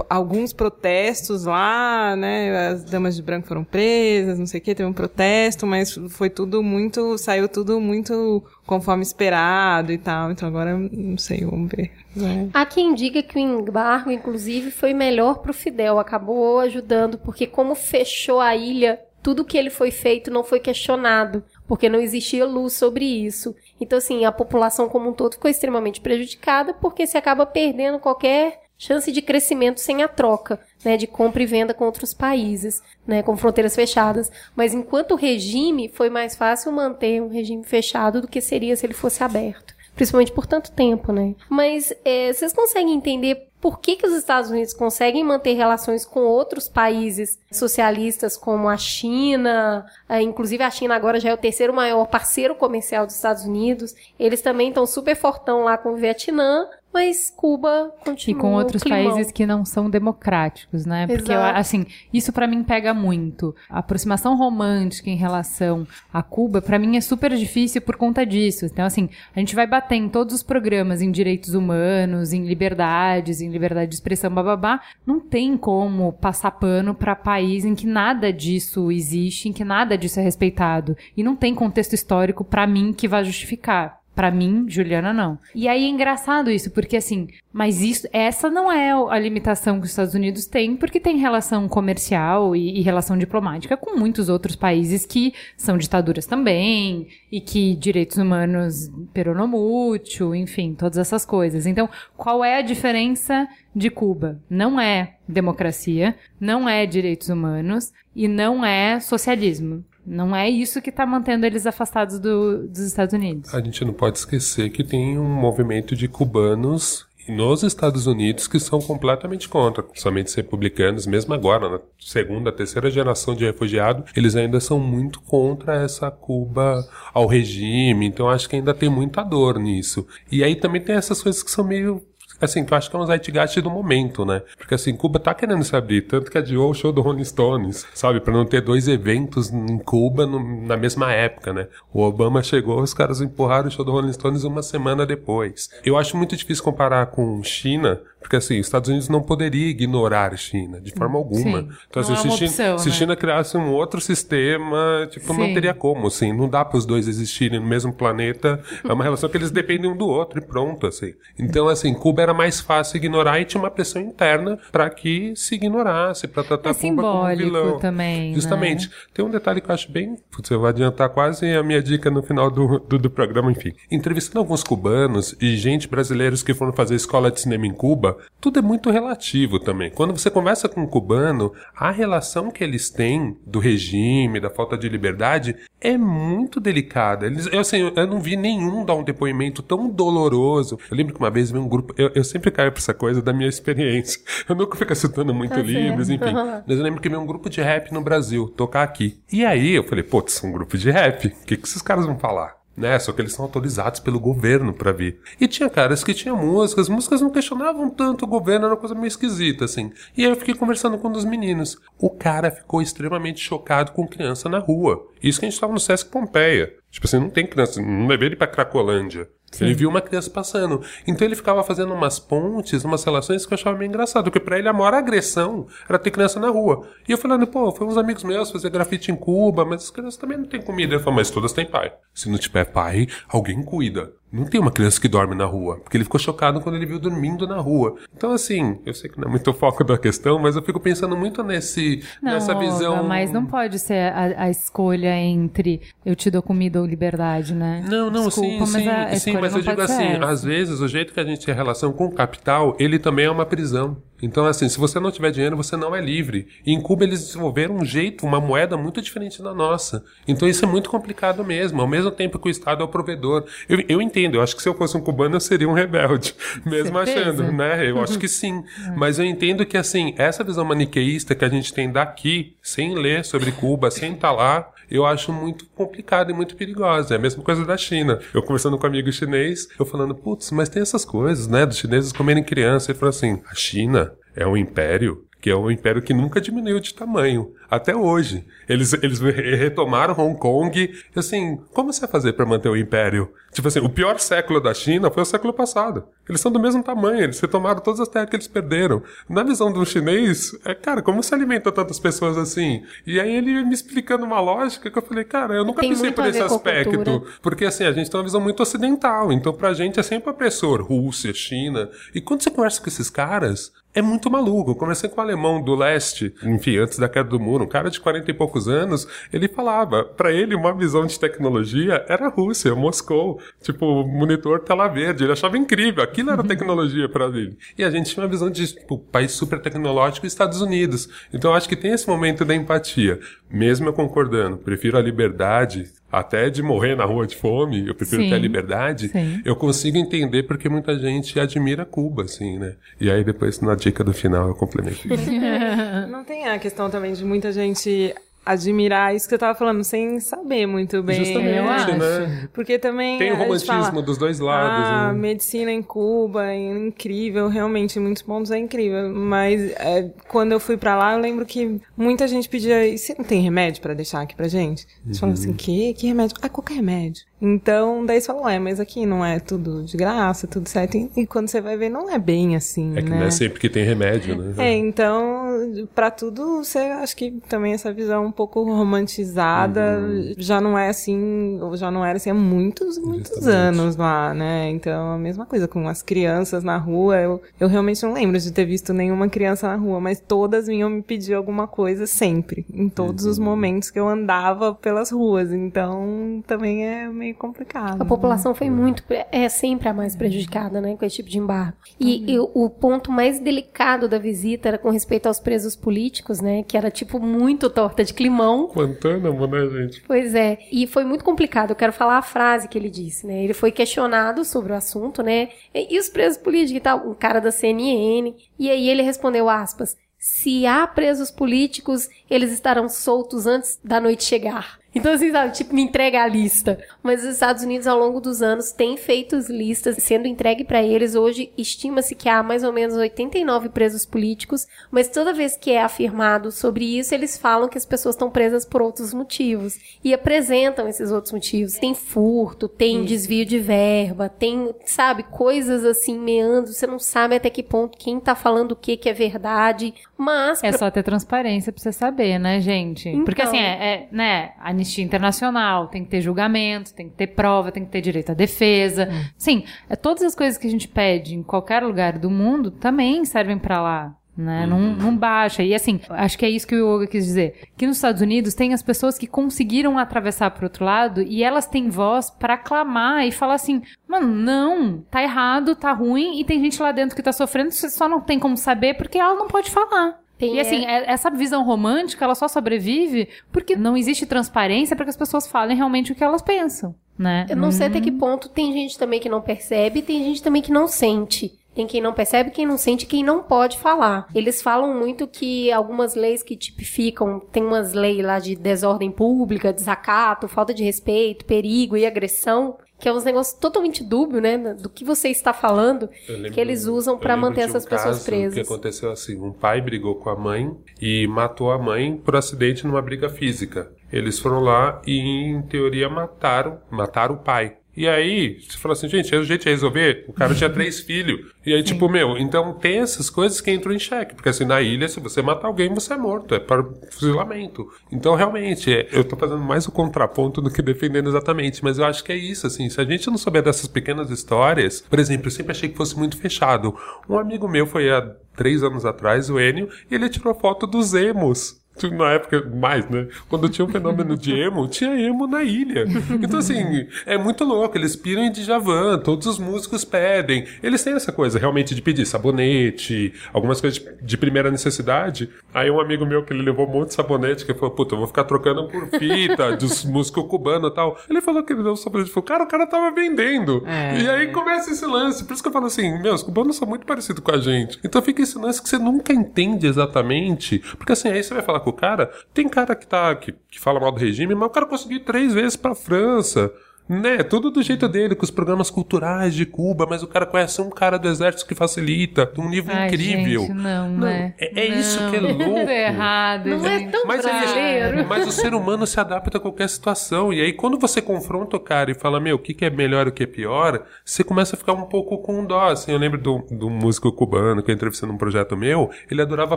alguns protestos lá, né? As damas de branco foram presas, não sei o que, teve um protesto, mas foi tudo muito, saiu tudo muito conforme esperado e tal. Então agora não sei, vamos ver. Né? Há quem diga que o embargo, inclusive, foi melhor pro Fidel, acabou ajudando, porque como fechou a ilha, tudo que ele foi feito não foi questionado porque não existia luz sobre isso. Então, assim, a população como um todo ficou extremamente prejudicada, porque se acaba perdendo qualquer chance de crescimento sem a troca, né, de compra e venda com outros países, né, com fronteiras fechadas. Mas enquanto regime, foi mais fácil manter um regime fechado do que seria se ele fosse aberto. Principalmente por tanto tempo, né? Mas é, vocês conseguem entender por que, que os Estados Unidos conseguem manter relações com outros países socialistas, como a China, é, inclusive a China agora já é o terceiro maior parceiro comercial dos Estados Unidos. Eles também estão super fortão lá com o Vietnã, mas Cuba continua. E com outros países que não são democráticos, né? Porque, Exato. assim, isso pra mim pega muito. A aproximação romântica em relação a Cuba, pra mim é super difícil por conta disso. Então, assim, a gente vai bater em todos os programas em direitos humanos, em liberdades, em liberdade de expressão, bababá. Não tem como passar pano pra país em que nada disso existe, em que nada disso é respeitado. E não tem contexto histórico pra mim que vá justificar. Pra mim, Juliana, não. E aí é engraçado isso, porque assim, mas isso, essa não é a limitação que os Estados Unidos têm, porque tem relação comercial e, e relação diplomática com muitos outros países que são ditaduras também, e que direitos humanos peronomútil, enfim, todas essas coisas. Então, qual é a diferença de Cuba? Não é democracia, não é direitos humanos e não é socialismo. Não é isso que está mantendo eles afastados do- dos Estados Unidos. A gente não pode esquecer que tem um movimento de cubanos nos Estados Unidos que são completamente contra, somente os republicanos, mesmo agora, na segunda, terceira geração de refugiados, eles ainda são muito contra essa Cuba ao regime, então acho que ainda tem muita dor nisso. E aí também tem essas coisas que são meio assim, que eu acho que é um zeitgeist do momento, né? Porque assim, Cuba tá querendo se abrir, tanto que adiou o show do Rolling Stones, sabe? Pra não ter dois eventos em Cuba no- na mesma época, né? O Obama chegou, os caras empurraram o show do Rolling Stones uma semana depois. Eu acho muito difícil comparar com China, Porque assim, os Estados Unidos não poderia ignorar a China de forma alguma. Sim. Então, assim, Não é se, uma China, opção, se né? China criasse um outro sistema, tipo, não Sim. teria como, assim. Não dá para os dois existirem no mesmo planeta. É uma relação que eles dependem um do outro e pronto, assim. Então, assim, Cuba era mais fácil ignorar e tinha uma pressão interna para que se ignorasse, para tratar É Cuba como simbólico vilão. também, né? Justamente. Tem um detalhe que eu acho bem. Putz, eu vou adiantar quase a minha dica no final do, do, do programa, enfim. Entrevistando alguns cubanos e gente brasileiros que foram fazer escola de cinema em Cuba, tudo é muito relativo também. Quando você conversa com um cubano, a relação que eles têm do regime, da falta de liberdade, é muito delicada. Eles, eu, assim, eu não vi nenhum dar um depoimento tão doloroso. Eu lembro que uma vez veio um grupo. Eu, eu sempre caio pra essa coisa da minha experiência. Eu nunca fico citando muito Tá livros, certo. enfim. Mas eu lembro que veio um grupo de rap no Brasil tocar aqui. E aí eu falei, putz, um grupo de rap. O que, que esses caras vão falar? Né? Só que eles são autorizados pelo governo pra vir. E tinha caras que tinham músicas, músicas não questionavam tanto o governo, era uma coisa meio esquisita, assim. E aí eu fiquei conversando com um dos meninos. O cara ficou extremamente chocado com criança na rua. Isso que a gente tava no Sesc Pompeia. Tipo assim, não tem criança, não levei ele pra Cracolândia. Ele viu uma criança passando. Então ele ficava fazendo umas pontes, umas relações que eu achava meio engraçado. Porque pra ele a maior agressão era ter criança na rua. E eu falando, pô, foi uns amigos meus fazer grafite em Cuba, mas as crianças também não têm comida. Ele falou, mas todas têm pai. Se não tiver pai, alguém cuida. Não tem uma criança que dorme na rua. Porque ele ficou chocado quando ele viu dormindo na rua. Então, assim, eu sei que não é muito o foco da questão, mas eu fico pensando muito nesse, Não, nessa visão. Olga, mas não pode ser a, a escolha entre eu te dou comida ou liberdade, né? Não, não, Desculpa, sim, mas sim, sim, mas não eu digo assim, essa. às vezes o jeito que a gente tem relação com o capital, ele também é uma prisão. Então, assim, se você não tiver dinheiro, você não é livre. E em Cuba eles desenvolveram um jeito, uma moeda muito diferente da nossa. Então isso é muito complicado mesmo. Ao mesmo tempo que o Estado é o provedor. Eu, eu entendo, eu acho que se eu fosse um cubano, eu seria um rebelde. Mesmo Certeza. achando, né? Eu acho que sim. Mas eu entendo que, assim, essa visão maniqueísta que a gente tem daqui, sem ler sobre Cuba, sem estar lá, eu acho muito complicada e muito perigosa. É a mesma coisa da China. Eu conversando com um amigo chinês, eu falando, putz, mas tem essas coisas, né? Dos chineses comerem criança. Ele falou assim, a China é um império que é um império que nunca diminuiu de tamanho, até hoje. Eles, eles retomaram Hong Kong, assim, como você vai fazer para manter o império? Tipo assim, o pior século da China foi o século passado. Eles são do mesmo tamanho, eles retomaram todas as terras que eles perderam. Na visão do chinês, é, cara, como se alimenta tantas pessoas assim? E aí ele me explicando uma lógica que eu falei, cara, eu nunca Tem pensei por esse aspecto. Porque assim, a gente tem uma visão muito ocidental, então pra gente é sempre opressor, Rússia, China. E quando você conversa com esses caras, é muito maluco. Conversei com um alemão do leste, enfim, antes da queda do muro, um cara de 40 e poucos anos, ele falava, pra ele uma visão de tecnologia era a Rússia, Moscou, tipo, monitor tela verde, ele achava incrível, aquilo era tecnologia pra ele. E a gente tinha uma visão de, tipo, país super tecnológico, Estados Unidos. Então eu acho que tem esse momento da empatia. Mesmo eu concordando, prefiro a liberdade até de morrer na rua de fome, eu prefiro Sim. ter a liberdade, Sim. eu consigo entender porque muita gente admira Cuba, assim, né? E aí depois, na dica do final, eu complemento. Não tem a questão também de muita gente admirar isso que eu tava falando sem saber muito bem. Justamente, eu acho. né? Porque também Tem o romantismo fala, dos dois lados, Ah, né? medicina em Cuba é incrível, realmente, em muitos pontos é incrível. Mas é, quando eu fui pra lá, eu lembro que muita gente pedia, e você não tem remédio pra deixar aqui pra gente? Eles falavam Uhum. assim, que? Que remédio? Ah, qualquer remédio. Então, daí você falou, é, mas aqui não é tudo de graça, tudo certo. E, quando você vai ver, não é bem assim, É que né? não é sempre que tem remédio, né? É, então, pra tudo, você acho que também essa visão um pouco romantizada Uhum. já não é assim, ou já não era assim há muitos, muitos Justamente. anos lá, né? Então, a mesma coisa com as crianças na rua. Eu, eu realmente não lembro de ter visto nenhuma criança na rua, mas todas vinham me pedir alguma coisa sempre, em todos Uhum. os momentos que eu andava pelas ruas. Então, também é meio complicado. A população foi muito, é sempre a mais prejudicada, né, com esse tipo de embargo. E, e o ponto mais delicado da visita era com respeito aos presos políticos, né, que era tipo muito torta de climão. Guantánamo, né, gente? Pois é, e foi muito complicado. Eu quero falar a frase que ele disse, né? Ele foi questionado sobre o assunto, né? E, e os presos políticos e tal, um cara da CNN. E aí ele respondeu, aspas, se há presos políticos, eles estarão soltos antes da noite chegar. Então, assim, sabe, tipo, me entrega a lista. Mas os Estados Unidos, ao longo dos anos, têm feito listas sendo entregue para eles. Hoje, estima-se que há mais ou menos 89 presos políticos, mas toda vez que é afirmado sobre isso, eles falam que as pessoas estão presas por outros motivos. E apresentam esses outros motivos. Tem furto, tem desvio de verba, tem, sabe, coisas assim, meandros. Você não sabe até que ponto quem tá falando o que que é verdade. Mas... É pra- só ter transparência pra você saber, né, gente? Porque Então. assim, é, é, né, Anistia Internacional, tem que ter julgamento, tem que ter prova, tem que ter direito à defesa. Sim, é, todas as coisas que a gente pede em qualquer lugar do mundo também servem pra lá. Né? Não, não baixa. E assim, acho que é isso que o Yoga quis dizer. Que nos Estados Unidos tem as pessoas que conseguiram atravessar pro outro lado e elas têm voz pra clamar e falar assim: mano, não, tá errado, tá ruim, e tem gente lá dentro que tá sofrendo, você só não tem como saber porque ela não pode falar. Tem, E assim, é- essa visão romântica, ela só sobrevive porque não existe transparência para que as pessoas falem realmente o que elas pensam, né? Eu não sei até que ponto tem gente também que não percebe, tem gente também que não sente. Tem quem não percebe, quem não sente, quem não pode falar. Eles falam muito que algumas leis que tipificam, tem umas leis lá de desordem pública, desacato, falta de respeito, perigo e agressão, que é uns negócios totalmente dúbio, né, do que você está falando, que eles usam lembro manter um essas pessoas presas. que aconteceu assim, um pai brigou com a mãe e matou a mãe por acidente numa briga física. Eles foram lá e, em teoria, mataram, mataram o pai. E aí, você fala assim, gente, é o jeito de resolver? O cara tinha três filhos. E aí, tipo, meu, então tem essas coisas que entram em xeque. Porque assim, na ilha, se você matar alguém, você é morto. É para fuzilamento. Então, realmente, é- eu tô fazendo mais o contraponto do que defendendo exatamente. Mas eu acho que é isso, assim. Se a gente não souber dessas pequenas histórias... Por exemplo, eu sempre achei que fosse muito fechado. Um amigo meu foi há três anos atrás, o Enio, e ele tirou foto dos emos. Na época, mais, né? Quando tinha o fenômeno de emo, tinha emo na ilha. Então, assim, é muito louco. Eles piram em Djavan, todos os músicos pedem. Eles têm essa coisa, realmente, de pedir sabonete, algumas coisas de, primeira necessidade. Aí um amigo meu, que ele levou um monte de sabonete, que falou, puta, eu vou ficar trocando por fita, dos músicos cubanos e tal. Ele falou que ele deu um sabonete. Falou, cara, o cara tava vendendo. E aí começa esse lance. Por isso que eu falo assim, meu, os cubanos são muito parecidos com a gente. Então fica esse lance que você nunca entende exatamente. Porque assim, aí você vai falar com o cara, tem cara que tá, que, que fala mal do regime, mas o cara conseguiu ir três vezes pra França. Né, tudo do jeito dele, com os programas culturais de Cuba, mas o cara conhece um cara do exército que facilita, de um nível Ai, incrível. gente, não, né? É, é isso que é Não, louco. Tudo errado, Não é tão Mas, aí, brasileiro. mas o ser humano se adapta a qualquer situação. E aí, quando você confronta o cara e fala, meu, o que, que é melhor e o que é pior, você começa a ficar um pouco com dó. Assim, eu lembro do, do músico cubano que eu entrevistei num projeto meu, ele adorava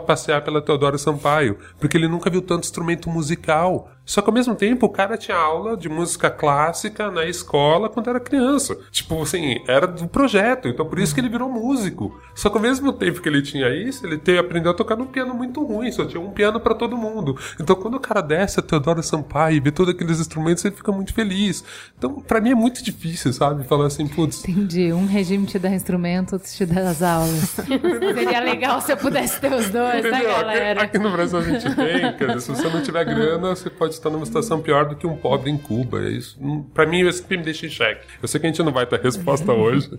passear pela Teodoro Sampaio, porque ele nunca viu tanto instrumento musical. Só que ao mesmo tempo, o cara tinha aula de música clássica na escola quando era criança. Tipo, assim, era do projeto. Então por isso que ele virou músico. Só que ao mesmo tempo que ele tinha isso, ele teve, aprendeu a tocar num piano muito ruim. Só tinha um piano pra todo mundo. Então quando o cara desce a Teodoro Sampaio e vê todos aqueles instrumentos, ele fica muito feliz. Então, pra mim é muito difícil, sabe? Falar assim, putz, Entendi. Um regime te dá instrumento, outro te dá as aulas. Seria legal se eu pudesse ter os dois, tá, Entendeu? Aqui, galera? aqui no Brasil a gente tem, quer dizer, se você não tiver grana, você pode estar numa situação pior do que um pobre em Cuba. É Isso, hum, pra mim, isso sempre me deixa em xeque. Eu sei que a gente não vai ter resposta hoje.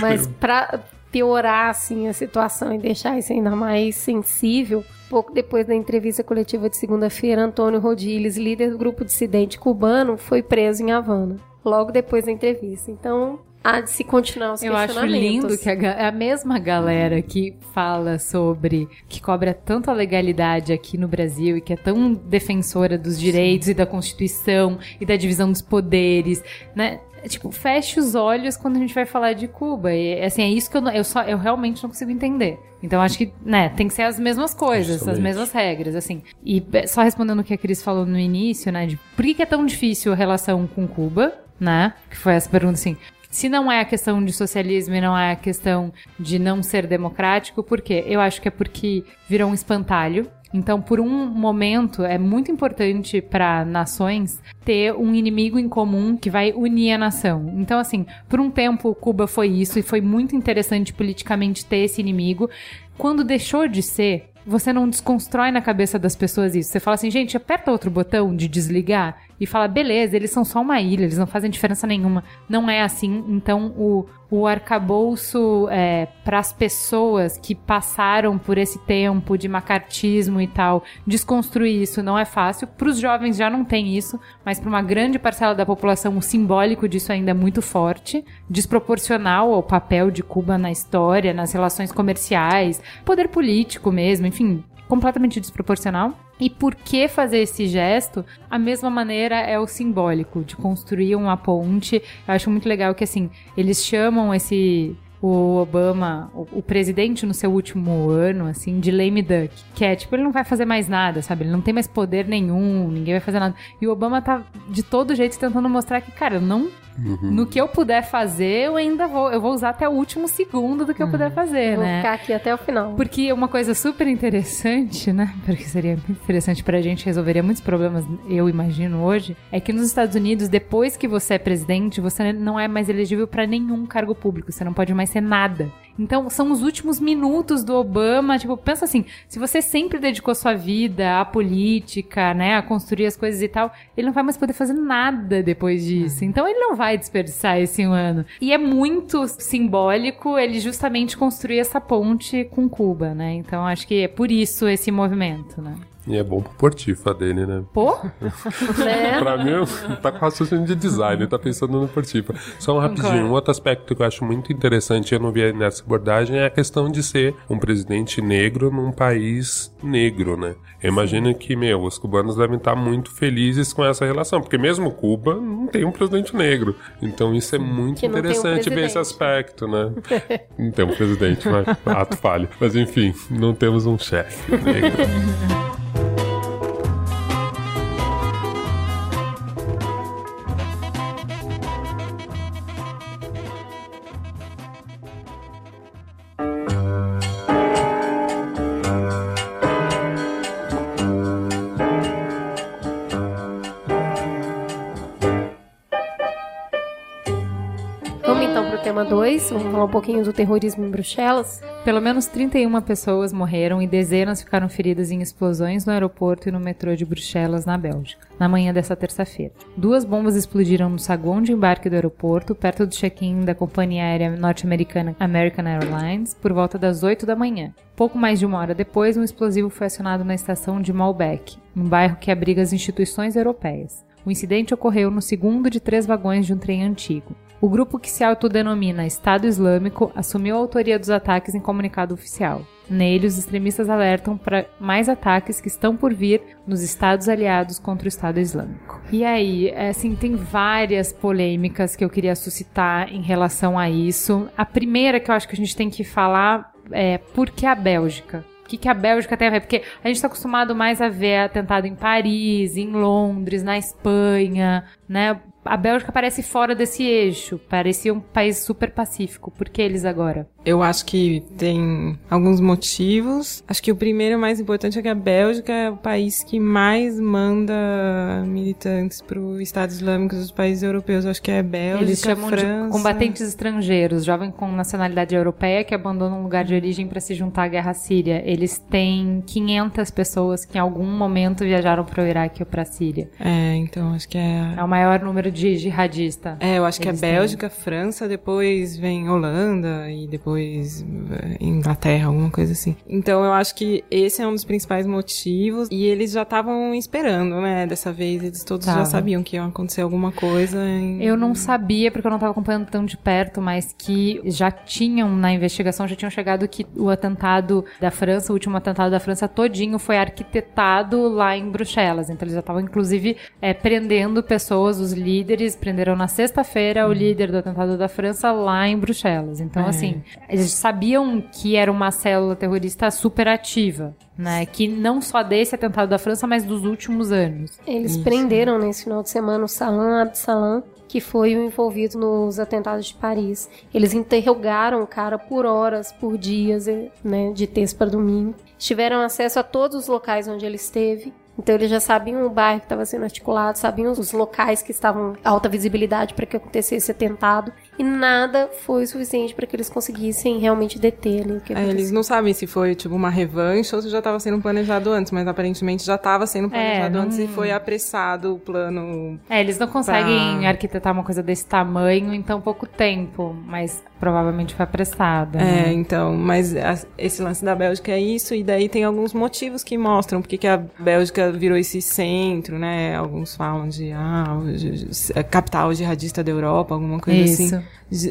Mas pra piorar assim a situação e deixar isso ainda mais sensível, pouco depois da entrevista coletiva de segunda-feira, Antônio Rodiles, líder do grupo dissidente cubano, foi preso em Havana. Logo depois da entrevista. Então, há de se continuar os Eu acho lindo que a, ga- a mesma galera que fala sobre que cobra tanta legalidade aqui no Brasil e que é tão defensora dos direitos e da Constituição e da divisão dos poderes, né? É, Tipo, feche os olhos quando a gente vai falar de Cuba. E assim, é isso que eu, não- eu só eu realmente não consigo entender. Então acho que, né, tem que ser as mesmas coisas, as Justamente. mesmas regras, assim. E é, só respondendo o que a Cris falou no início, né, de por que, que é tão difícil a relação com Cuba, né? Que foi essa pergunta assim. Se não é a questão de socialismo e não é a questão de não ser democrático, por quê? Eu acho que é porque virou um espantalho. Então, por um momento, é muito importante para nações ter um inimigo em comum que vai unir a nação. Então, assim, por um tempo, Cuba foi isso e foi muito interessante politicamente ter esse inimigo. Quando deixou de ser, você não desconstrói na cabeça das pessoas isso. Você fala assim, gente, aperta outro botão de desligar e fala, beleza, eles são só uma ilha, eles não fazem diferença nenhuma. Não é assim. Então, o, o arcabouço é, para as pessoas que passaram por esse tempo de macartismo e tal, desconstruir isso não é fácil. Para os jovens já não tem isso, mas para uma grande parcela da população o simbólico disso ainda é muito forte, desproporcional ao papel de Cuba na história, nas relações comerciais, poder político mesmo, enfim, completamente desproporcional. E por que fazer esse gesto? A mesma maneira é o simbólico, de construir uma ponte. Eu acho muito legal que, assim, eles chamam esse o Obama, o, o, presidente no seu último ano, assim, de lame duck. Que é, tipo, ele não vai fazer mais nada, sabe? Ele não tem mais poder nenhum, ninguém vai fazer nada. E o Obama tá, de todo jeito, tentando mostrar que, cara, eu não Uhum. No que eu puder fazer, eu ainda vou. Eu vou usar até o último segundo do que eu puder uhum. fazer, vou né? Vou ficar aqui até o final. Porque uma coisa super interessante, né? Porque seria muito interessante pra gente, resolveria muitos problemas, eu imagino hoje, é que nos Estados Unidos, depois que você é presidente, você não é mais elegível para nenhum cargo público. Você não pode mais ser nada. Então, são os últimos minutos do Obama. Tipo, pensa assim: se você sempre dedicou sua vida à política, né, a construir as coisas e tal, ele não vai mais poder fazer nada depois disso. Uhum. Então, ele não vai desperdiçar esse ano. E é muito simbólico ele justamente construir essa ponte com Cuba, né? Então, acho que é por isso esse movimento, né? E é bom pro Portifa dele, né? Pô? né? pra mim, tá com raciocínio de design, tá pensando no Portifa. Só um rapidinho, um outro aspecto que eu acho muito interessante, eu não vi nessa abordagem, é a questão de ser um presidente negro num país negro, né? Eu imagino que, meu, os cubanos devem estar muito felizes com essa relação, porque mesmo Cuba não tem um presidente negro. Então isso é muito que interessante um ver esse aspecto, né? não tem um presidente, mas ato falho. Mas enfim, não temos um chefe negro. pouquinho do terrorismo em Bruxelas. Pelo menos 31 pessoas morreram e dezenas ficaram feridas em explosões no aeroporto e no metrô de Bruxelas, na Bélgica, na manhã dessa terça-feira. Duas bombas explodiram no saguão de embarque do aeroporto, perto do check-in da companhia aérea norte-americana American Airlines, por volta das 8 da manhã. Pouco mais de uma hora depois, um explosivo foi acionado na estação de Malbec, um bairro que abriga as instituições europeias. O incidente ocorreu no segundo de três vagões de um trem antigo. O grupo que se autodenomina Estado Islâmico assumiu a autoria dos ataques em comunicado oficial. Nele, os extremistas alertam para mais ataques que estão por vir nos estados aliados contra o Estado Islâmico. E aí, é, assim, tem várias polêmicas que eu queria suscitar em relação a isso. A primeira que eu acho que a gente tem que falar é por que a Bélgica? O que, que a Bélgica tem a ver? Porque a gente está acostumado mais a ver atentado em Paris, em Londres, na Espanha, né? A Bélgica parece fora desse eixo. Parecia um país super pacífico. Por que eles agora? Eu acho que tem alguns motivos. Acho que o primeiro mais importante é que a Bélgica é o país que mais manda militantes para o Estado Islâmico dos países europeus. Eu acho que é a Bélgica, Eles chamam França. de combatentes estrangeiros, jovens com nacionalidade europeia que abandonam um lugar de origem para se juntar à guerra síria. Eles têm 500 pessoas que em algum momento viajaram para o Iraque ou para a Síria. É, então acho que é... É o maior número de jihadista. É, eu acho que é Bélgica, têm. França, depois vem Holanda e depois eh, Inglaterra, alguma coisa assim. Então eu acho que esse é um dos principais motivos e eles já estavam esperando, né? Dessa vez eles todos Tava. já sabiam que ia acontecer alguma coisa. Em... Eu não sabia porque eu não estava acompanhando tão de perto, mas que já tinham na investigação já tinham chegado que o atentado da França, o último atentado da França todinho foi arquitetado lá em Bruxelas. Então eles já estavam inclusive é, prendendo pessoas, os líderes líderes prenderam na sexta-feira o uhum. líder do atentado da França lá em Bruxelas. Então, é. assim, eles sabiam que era uma célula terrorista super ativa. Né, que não só desse atentado da França, mas dos últimos anos. Eles Isso. prenderam nesse final de semana o Salam Absalam, que foi o envolvido nos atentados de Paris. Eles interrogaram o cara por horas, por dias, né, de terça para domingo. Tiveram acesso a todos os locais onde ele esteve Então eles já sabiam o bairro que estava sendo articulado, sabiam os locais que estavam alta visibilidade para que acontecesse atentado e nada foi suficiente para que eles conseguissem realmente deter ali o que É, eles não sabem se foi tipo uma revanche ou se já estava sendo planejado antes, mas aparentemente já estava sendo planejado não- antes e foi apressado o plano. É, eles não conseguem Pra- arquitetar uma coisa desse tamanho em tão pouco tempo, mas provavelmente foi apressada. É, né? então, mas a- esse lance da Bélgica é isso, e daí tem alguns motivos que mostram porque que a Bélgica virou esse centro, né? Alguns falam de, ah, a capital jihadista da Europa, alguma coisa Isso. assim.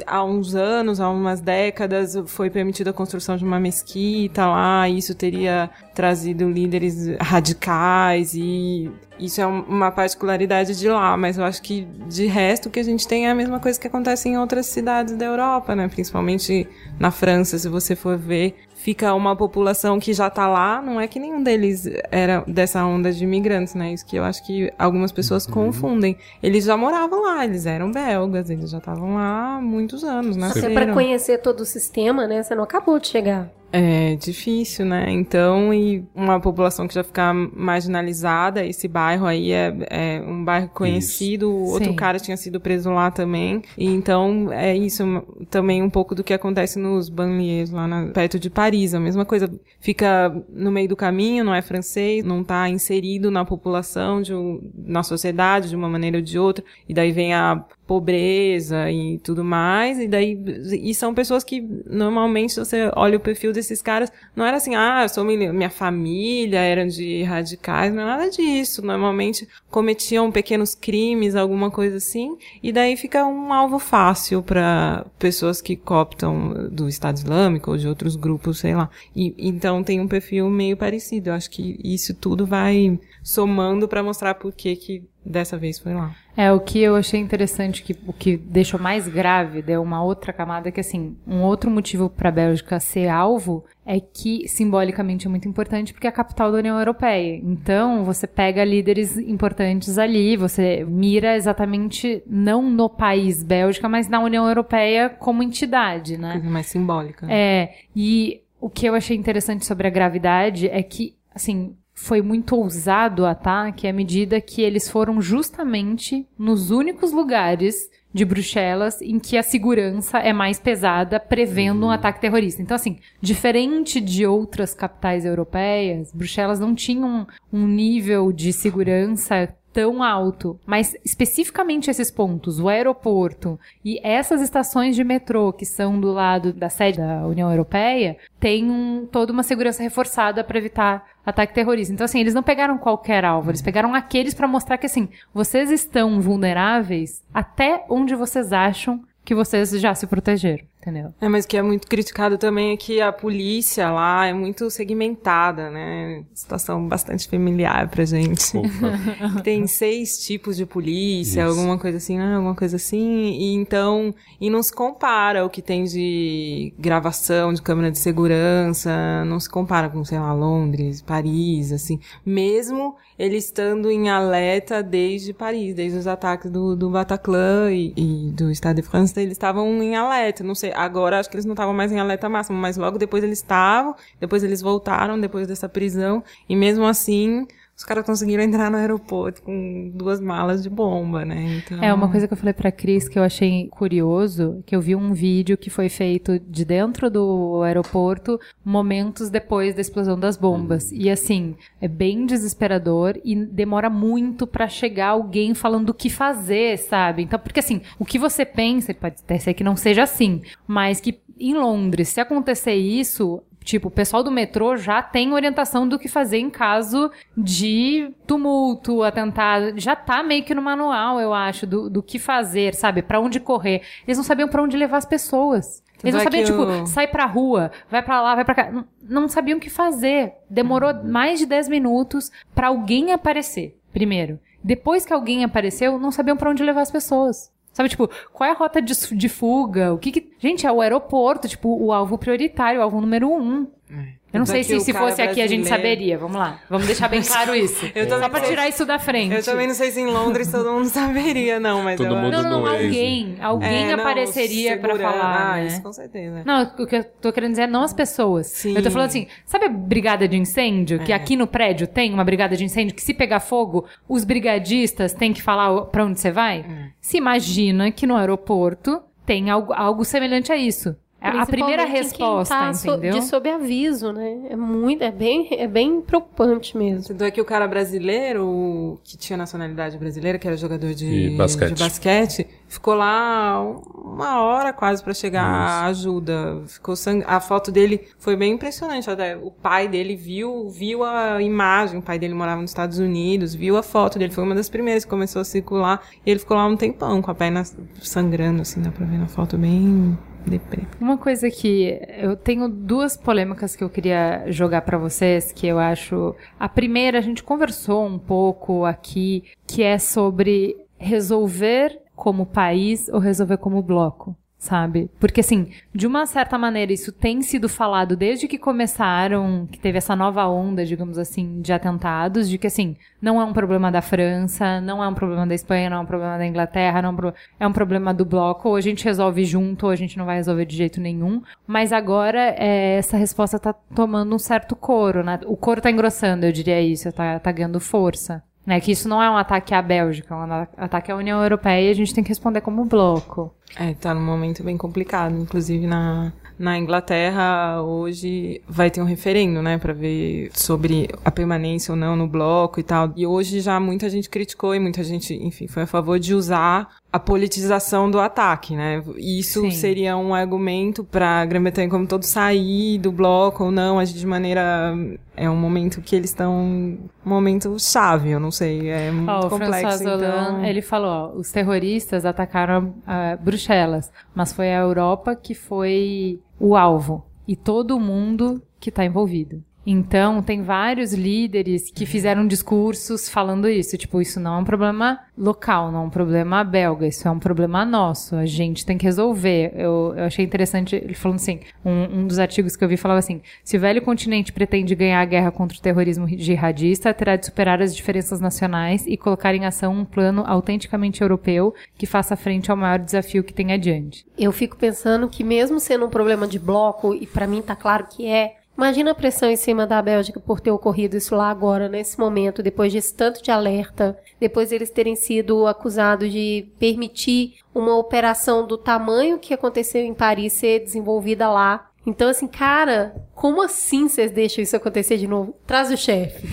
Há uns anos, há umas décadas, foi permitida a construção de uma mesquita lá, e isso teria trazido líderes radicais, e isso é um- uma particularidade de lá, mas eu acho que de resto o que a gente tem é a mesma coisa que acontece em outras cidades da Europa, né? Principalmente na França, se você for ver, fica uma população que já tá lá, não é que nenhum deles era dessa onda de imigrantes, né? Isso que eu acho que algumas pessoas confundem. Eles já moravam lá, eles eram belgas, eles já estavam lá há muitos anos, né? Até para conhecer todo o sistema, né? Você não acabou de chegar. É difícil, né? Então, e uma população que já fica marginalizada, esse bairro aí é, é um bairro conhecido, o outro Sim. cara tinha sido preso lá também. E então, é isso também um pouco do que acontece nos banlieues lá na- perto de Paris. A mesma coisa, fica no meio do caminho, não é francês, não tá inserido na população, de na sociedade, de uma maneira ou de outra. E daí vem a pobreza e tudo mais, e daí e são pessoas que normalmente se você olha o perfil desses caras, não era assim, ah, sou minha, minha família eram de radicais, não é nada disso. Normalmente cometiam pequenos crimes, alguma coisa assim, e daí fica um alvo fácil para pessoas que cooptam do Estado Islâmico ou de outros grupos, sei lá. E então tem um perfil meio parecido. Eu acho que isso tudo vai somando para mostrar por que que dessa vez foi lá. É, o que eu achei interessante, que o que deixou mais grave, deu uma outra camada, que assim, um outro motivo para a Bélgica ser alvo é que simbolicamente é muito importante porque é a capital da União Europeia. Então, você pega líderes importantes ali, você mira exatamente não no país Bélgica, mas na União Europeia como entidade, né? Coisa mais simbólica. É, e o que eu achei interessante sobre a gravidade é que, assim, foi muito ousado o ataque à medida que eles foram justamente nos únicos lugares de Bruxelas em que a segurança é mais pesada, prevendo um ataque terrorista. Então, assim, diferente de outras capitais europeias, Bruxelas não tinha um, um nível de segurança tão alto, mas especificamente esses pontos, o aeroporto e essas estações de metrô que são do lado da sede da União Europeia, tem um, toda uma segurança reforçada para evitar ataque terrorista. Então assim, eles não pegaram qualquer alvo, eles pegaram aqueles para mostrar que assim, vocês estão vulneráveis até onde vocês acham que vocês já se protegeram, entendeu? É, mas o que é muito criticado também é que a polícia lá é muito segmentada, né? Situação bastante familiar pra gente. Opa. Tem seis tipos de polícia, Isso. alguma coisa assim, né? alguma coisa assim. E então, e não se compara o que tem de gravação de câmera de segurança, não se compara com, sei lá, Londres, Paris, assim. Mesmo ele estando em alerta desde Paris, desde os ataques do, do Bataclan e, e do Stade de France, eles estavam em alerta. Não sei, agora acho que eles não estavam mais em alerta máximo, mas logo depois eles estavam, depois eles voltaram, depois dessa prisão, e mesmo assim, os caras conseguiram entrar no aeroporto com duas malas de bomba, né? Então... É, uma coisa que eu falei pra Cris que eu achei curioso, que eu vi um vídeo que foi feito de dentro do aeroporto, momentos depois da explosão das bombas. E assim, é bem desesperador e demora muito pra chegar alguém falando o que fazer, sabe? Então, porque assim, o que você pensa, pode até ser que não seja assim, mas que em Londres, se acontecer isso, Tipo, o pessoal do metrô já tem orientação do que fazer em caso de tumulto, atentado. Já tá meio que no manual, eu acho, do, do que fazer, sabe? Pra onde correr. Eles não sabiam pra onde levar as pessoas. Eles não é sabiam, tipo, o- sai pra rua, vai pra lá, vai pra cá. Não, não sabiam o que fazer. Demorou Uhum. mais de 10 minutos pra alguém aparecer, primeiro. Depois que alguém apareceu, não sabiam pra onde levar as pessoas. Sabe, tipo, qual é a rota de, de fuga? O que que... Gente, é o aeroporto, tipo, o alvo prioritário, o alvo número um. Eu não sei é que se se fosse aqui a gente saberia. Vamos lá. Vamos deixar bem claro isso. Só pra sei. tirar isso da frente. Eu também não sei se em Londres todo mundo saberia, não, mas Todo eu mundo Não, não, Waze. alguém. Alguém É, não, apareceria pra segurando- falar, Ah, né? isso com certeza. Não, o que eu tô querendo dizer é não as pessoas. Sim. Eu tô falando assim, sabe a brigada de incêndio? Que É. aqui no prédio tem uma brigada de incêndio que se pegar fogo, os brigadistas têm que falar pra onde você vai? É. Se imagina que no aeroporto tem algo, algo semelhante a isso. A primeira resposta, tá entendeu? De sob aviso, né? É muito, é bem, é bem preocupante mesmo. Tanto é que o cara brasileiro, que tinha nacionalidade brasileira, que era jogador de, De basquete. de basquete, ficou lá uma hora quase pra chegar a ajuda. Ficou sang... A foto dele foi bem impressionante. Até o pai dele viu, viu a imagem. O pai dele morava nos Estados Unidos, viu a foto dele. Foi uma das primeiras que começou a circular. E ele ficou lá um tempão, com a perna sangrando, assim, dá pra ver na foto bem Uma coisa que eu tenho duas polêmicas que eu queria jogar pra vocês, que eu acho. A primeira, a gente conversou um pouco aqui, que é sobre resolver como país ou resolver como bloco. Sabe? Porque, assim, de uma certa maneira, isso tem sido falado desde que começaram, que teve essa nova onda, digamos assim, de atentados, de que, assim, não é um problema da França, não é um problema da Espanha, não é um problema da Inglaterra, não é um, pro- é um problema do bloco, ou a gente resolve junto, ou a gente não vai resolver de jeito nenhum. Mas agora, é, essa resposta tá tomando um certo coro, né? O coro tá engrossando, eu diria isso, tá, tá ganhando força. Né, que isso não é um ataque à Bélgica, é um ataque à União Europeia e a gente tem que responder como bloco. É, tá num momento bem complicado. Inclusive na, na Inglaterra, hoje vai ter um referendo, né, pra ver sobre a permanência ou não no bloco e tal. E hoje já muita gente criticou e muita gente, enfim, foi a favor de usar a politização do ataque, né? Isso Sim. seria um argumento pra Grã-Bretanha como todo sair do bloco ou não, agir de maneira. É um momento que eles estão. Um momento chave, eu não sei. É muito Ó, o complexo. François Hollande, então... ele falou, ó, os terroristas atacaram ah, Bruxelas, mas foi a Europa que foi o alvo e todo mundo que está envolvido. Então, tem vários líderes que fizeram discursos falando isso. Tipo, isso não é um problema local, não é um problema belga, isso é um problema nosso. A gente tem que resolver. Eu, eu achei interessante, ele falando assim, um, um dos artigos que eu vi falava assim: se o velho continente pretende ganhar a guerra contra o terrorismo jihadista, terá de superar as diferenças nacionais e colocar em ação um plano autenticamente europeu que faça frente ao maior desafio que tem adiante. Eu fico pensando que mesmo sendo um problema de bloco, e pra mim tá claro que é, imagina a pressão em cima da Bélgica por ter ocorrido isso lá agora, nesse momento, depois desse tanto de alerta, depois eles terem sido acusados de permitir uma operação do tamanho que aconteceu em Paris ser desenvolvida lá. Então, assim, cara, como assim vocês deixam isso acontecer de novo? Traz o chefe.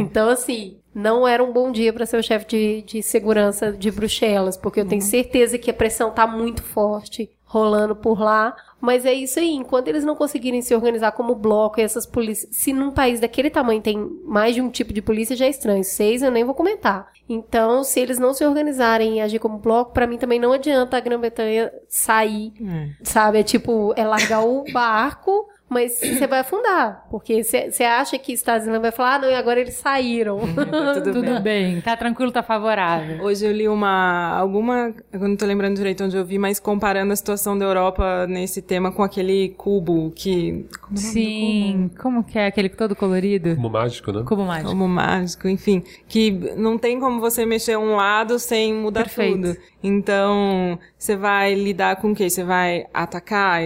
Então, assim, não era um bom dia para ser o chefe de, de segurança de Bruxelas, porque eu tenho certeza que a pressão tá muito forte rolando por lá. Mas é isso aí, enquanto eles não conseguirem se organizar como bloco e essas polícias. Se num país daquele tamanho tem mais de um tipo de polícia, já é estranho. Seis eu nem vou comentar. Então, se eles não se organizarem e agir como bloco, pra mim também não adianta a Grã-Bretanha sair É. Sabe? É tipo, é largar o barco, mas você vai afundar. Porque você acha que Estados Unidos vai falar, ah, não, e agora eles saíram. Tá tudo, Tudo bem. bem, tá tranquilo, tá favorável. Hoje eu li uma. alguma. Eu não tô lembrando direito onde eu vi, mas comparando a situação da Europa nesse tema com aquele cubo que. Como é Sim, como que é aquele todo colorido? Como mágico, né? Cubo mágico. Como mágico, enfim. Que não tem como você mexer um lado sem mudar Perfeito. tudo. Então, você vai lidar com o quê? Você vai atacar,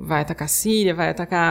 vai atacar a Síria, vai atacar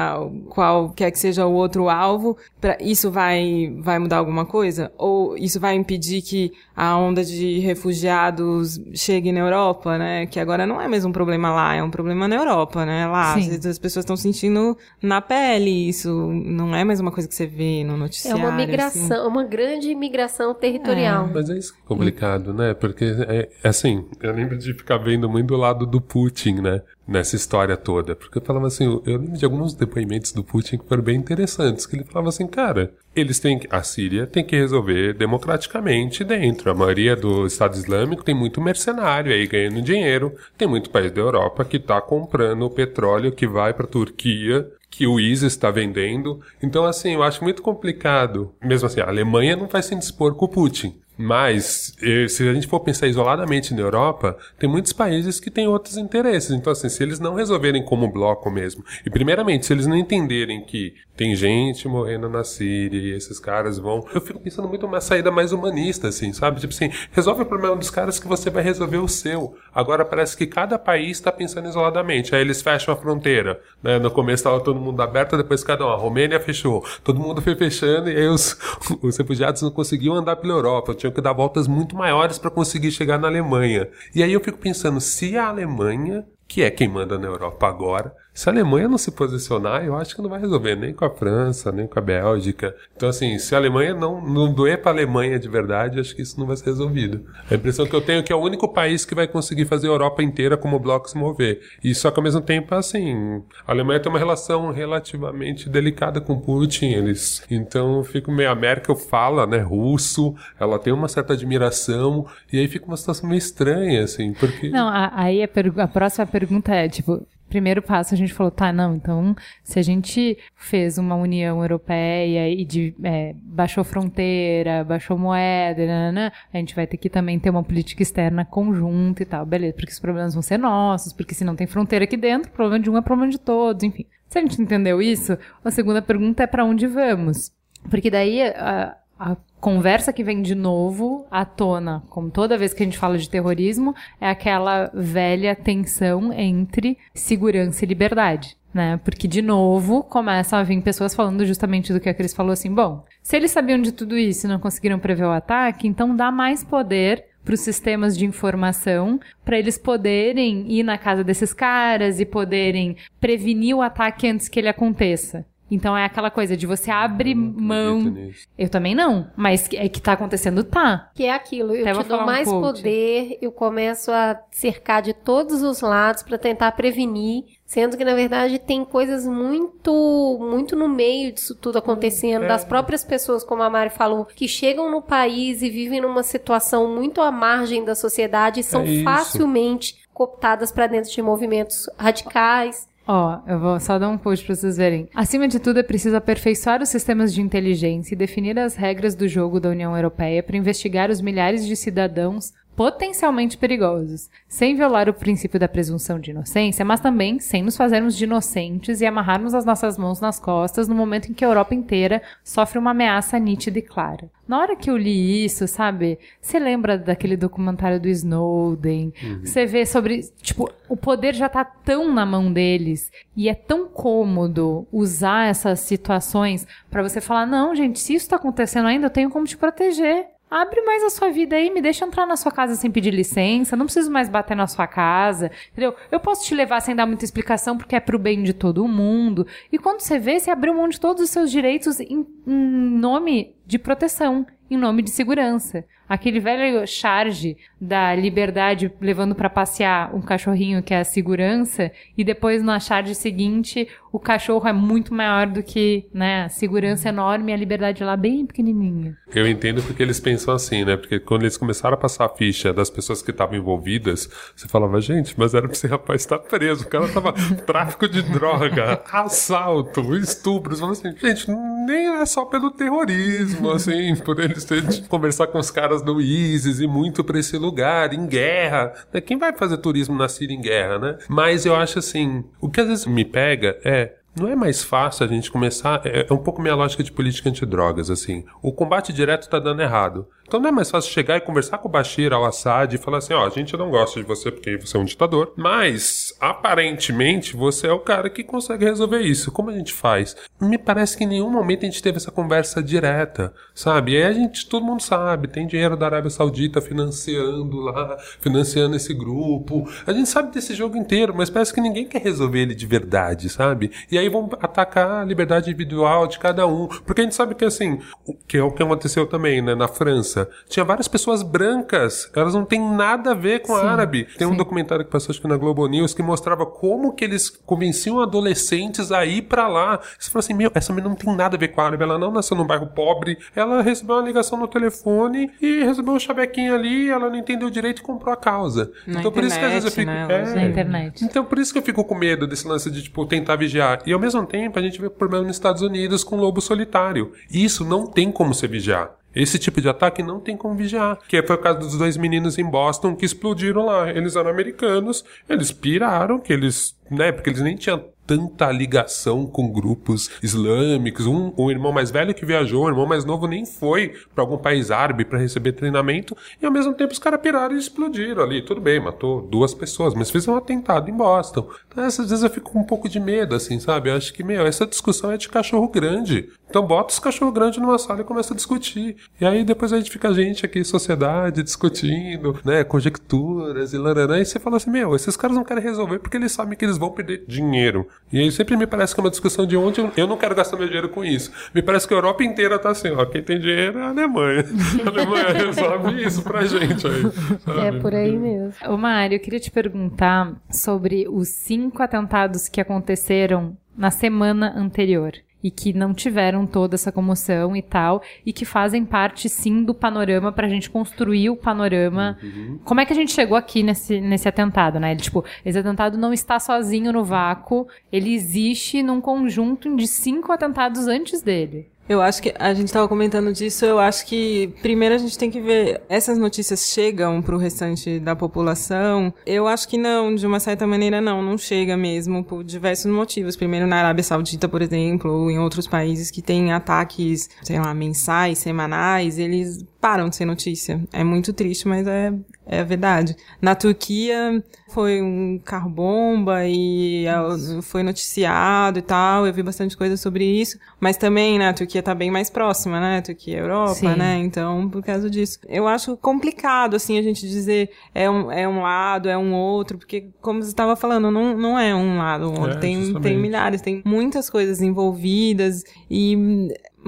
qual quer que seja o outro alvo. Pra, isso vai, vai mudar alguma coisa? Ou isso vai impedir que a onda de refugiados chegue na Europa, né? Que agora não é mais um problema lá, é um problema na Europa, né? Lá, Sim. às vezes as pessoas estão sentindo na pele isso. Não é mais uma coisa que você vê no É noticiário. uma assim. migração, uma grande migração territorial. Mas é isso que é complicado, né? Porque, é, é assim, eu lembro de ficar vendo muito do lado do Putin, né? Nessa história toda. Porque eu falava assim, eu, eu lembro de alguns depoimentos do Putin que foram bem interessantes. Que ele falava assim, cara, eles têm a Síria tem que resolver democraticamente dentro. A maioria do Estado Islâmico tem muito mercenário aí ganhando dinheiro. Tem muito país da Europa que tá comprando o petróleo que vai pra Turquia que o ISIS está vendendo. Então, assim, eu acho muito complicado. Mesmo assim, a Alemanha não vai se indispor com o Putin. Mas, eh, se a gente for pensar isoladamente na Europa, tem muitos países que têm outros interesses. Então, assim, se eles não resolverem como bloco mesmo, e primeiramente, se eles não entenderem que tem gente morrendo na Síria e esses caras vão. Eu fico pensando muito uma saída mais humanista, assim, sabe? Tipo assim, resolve o problema dos caras que você vai resolver o seu. Agora parece que cada país está pensando isoladamente. Aí eles fecham a fronteira. Né? No começo estava todo mundo aberto, depois cada um. A Romênia fechou. Todo mundo foi fechando e aí os, os refugiados não conseguiam andar pela Europa. Tinham que dar voltas muito maiores para conseguir chegar na Alemanha. E aí eu fico pensando, se a Alemanha que é quem manda na Europa agora. Se a Alemanha não se posicionar, eu acho que não vai resolver nem com a França, nem com a Bélgica. Então, assim, se a Alemanha não, não doer para a Alemanha de verdade, acho que isso não vai ser resolvido. A impressão que eu tenho é que é o único país que vai conseguir fazer a Europa inteira como bloco se mover. E só que ao mesmo tempo, assim, a Alemanha tem uma relação relativamente delicada com Putin. Eles, então, fico meio. A Merkel fala, né, russo, ela tem uma certa admiração, e aí fica uma situação meio estranha, assim, porque. Não, aí a, a próxima pergunta é, tipo, primeiro passo a gente falou, tá, não, então, se a gente fez uma União Europeia e de, é, baixou fronteira, baixou moeda, nananã, a gente vai ter que também ter uma política externa conjunta e tal, beleza, porque os problemas vão ser nossos, porque se não tem fronteira aqui dentro, o problema de um é problema de todos, enfim. Se a gente entendeu isso, a segunda pergunta é para onde vamos? Porque daí a, a conversa que vem de novo à tona, como toda vez que a gente fala de terrorismo, é aquela velha tensão entre segurança e liberdade. Né? Porque, de novo, começam a vir pessoas falando justamente do que a Cris falou assim: bom, se eles sabiam de tudo isso e não conseguiram prever o ataque, então dá mais poder para os sistemas de informação, para eles poderem ir na casa desses caras e poderem prevenir o ataque antes que ele aconteça. Então é aquela coisa de você abre mão. acredito nisso. Eu também não, mas que- é que tá acontecendo, tá. Que é aquilo, eu Até te dou um mais quote. poder, eu começo a cercar de todos os lados para tentar prevenir, sendo que na verdade tem coisas muito muito no meio disso tudo acontecendo, É. das próprias pessoas, como a Mari falou, que chegam no país e vivem numa situação muito à margem da sociedade e são É facilmente cooptadas para dentro de movimentos radicais. Ó, eu vou só dar um post pra vocês verem. Acima de tudo, é preciso aperfeiçoar os sistemas de inteligência e definir as regras do jogo da União Europeia para investigar os milhares de cidadãos potencialmente perigosos, sem violar o princípio da presunção de inocência, mas também sem nos fazermos de inocentes e amarrarmos as nossas mãos nas costas no momento em que a Europa inteira sofre uma ameaça nítida e clara. Na hora que eu li isso, sabe, você lembra daquele documentário do Snowden? Você vê sobre, tipo, o poder já tá tão na mão deles e é tão cômodo usar essas situações pra você falar: não, gente, se isso tá acontecendo ainda, eu tenho como te proteger. Abre mais a sua vida aí, me deixa entrar na sua casa sem pedir licença, não preciso mais bater na sua casa, entendeu? Eu posso te levar sem dar muita explicação porque é pro bem de todo mundo. E quando você vê, você abriu mão de todos os seus direitos em, em nome de proteção, em nome de segurança. Aquele velho charge da liberdade levando pra passear um cachorrinho que é a segurança e depois na charge seguinte o cachorro é muito maior do que, né, a segurança enorme e a liberdade lá bem pequenininha. Eu entendo porque eles pensam assim, né? Porque quando eles começaram a passar a ficha das pessoas que estavam envolvidas, você falava, gente, mas era pra esse rapaz estar preso. O cara tava tráfico de droga, assalto, estupro. Você fala assim, gente, nem é só pelo terrorismo, assim, por eles terem de conversar com os caras do ISIS e muito pra esse lugar, em guerra. né? Quem vai fazer turismo na Síria em guerra, né? Mas eu acho assim, o que às vezes me pega é não é mais fácil a gente começar. É, é um pouco minha lógica de política antidrogas, assim. O combate direto tá dando errado. Então não é mais fácil chegar e conversar com o Bashir al-Assad e falar assim: ó, a gente não gosta de você porque você é um ditador, mas aparentemente você é o cara que consegue resolver isso. Como a gente faz? Me parece que em nenhum momento a gente teve essa conversa direta, sabe? E aí a gente, todo mundo sabe, tem dinheiro da Arábia Saudita financiando lá, financiando esse grupo. A gente sabe desse jogo inteiro, mas parece que ninguém quer resolver ele de verdade, sabe? E aí vão atacar a liberdade individual de cada um. Porque a gente sabe que assim, que é o que aconteceu também, né, na França, tinha várias pessoas brancas, elas não têm nada a ver com a árabe. Tem um documentário que passou acho que na Globo News que mostrava como que eles convenciam adolescentes a ir pra lá. Você falou assim, meu, essa menina não tem nada a ver com a árabe, ela não nasceu num bairro pobre, ela recebeu uma ligação no telefone e recebeu um chavequinho ali, ela não entendeu direito e comprou a causa. Na então por isso que às vezes eu fico... internet, né? É. Na internet. Então por isso que eu fico com medo desse lance de, tipo, tentar vigiar. E ao mesmo tempo a gente vê problema nos Estados Unidos com o lobo solitário. Isso não tem como se vigiar. Esse tipo de ataque não tem como vigiar. Que foi o caso dos dois meninos em Boston que explodiram lá. Eles eram americanos, eles piraram, que eles, né, porque eles nem tinham tanta ligação com grupos islâmicos. Um, um irmão mais velho que viajou, um irmão mais novo nem foi para algum país árabe para receber treinamento. E ao mesmo tempo os caras piraram e explodiram ali. Tudo bem, matou duas pessoas, mas fez um atentado em Boston. Então, essas vezes eu fico um pouco de medo, assim, sabe? Eu acho que, meu, essa discussão é de cachorro grande. Então bota os cachorro grande numa sala e começa a discutir. E aí depois a gente fica a gente aqui, sociedade, discutindo, né, conjecturas e lararã, e você fala assim, meu, esses caras não querem resolver porque eles sabem que eles vão perder dinheiro. E aí sempre me parece que é uma discussão de onde eu não quero gastar meu dinheiro com isso. Me parece que a Europa inteira tá assim, ó, quem tem dinheiro é a Alemanha. A Alemanha resolve isso pra gente aí. sabe? É por aí mesmo. Ô, Mário, eu queria te perguntar sobre os cinco atentados que aconteceram na semana anterior. E que não tiveram toda essa comoção e tal, e que fazem parte sim do panorama pra gente construir o panorama. Como é que a gente chegou aqui nesse, nesse atentado, né? Ele, tipo, esse atentado não está sozinho no vácuo, ele existe num conjunto de cinco atentados antes dele. Eu acho que a gente estava comentando disso. Eu acho que primeiro a gente tem que ver essas notícias chegam para o restante da população. Eu acho que não, de uma certa maneira não, não chega mesmo por diversos motivos. Primeiro na Arábia Saudita, por exemplo, ou em outros países que têm ataques, sei lá, mensais, semanais, eles param de ser notícia. É muito triste, mas é é a verdade. Na Turquia foi um carro bomba e ah, foi noticiado e tal. Eu vi bastante coisa sobre isso. Mas também, né, a Turquia tá bem mais próxima, né? A Turquia é Europa, Sim. né? Então, por causa disso. Eu acho complicado, assim, a gente dizer é um, é um lado, é um outro, porque, como você estava falando, não, não é um lado, um outro. É, tem, justamente. tem milhares, tem muitas coisas envolvidas e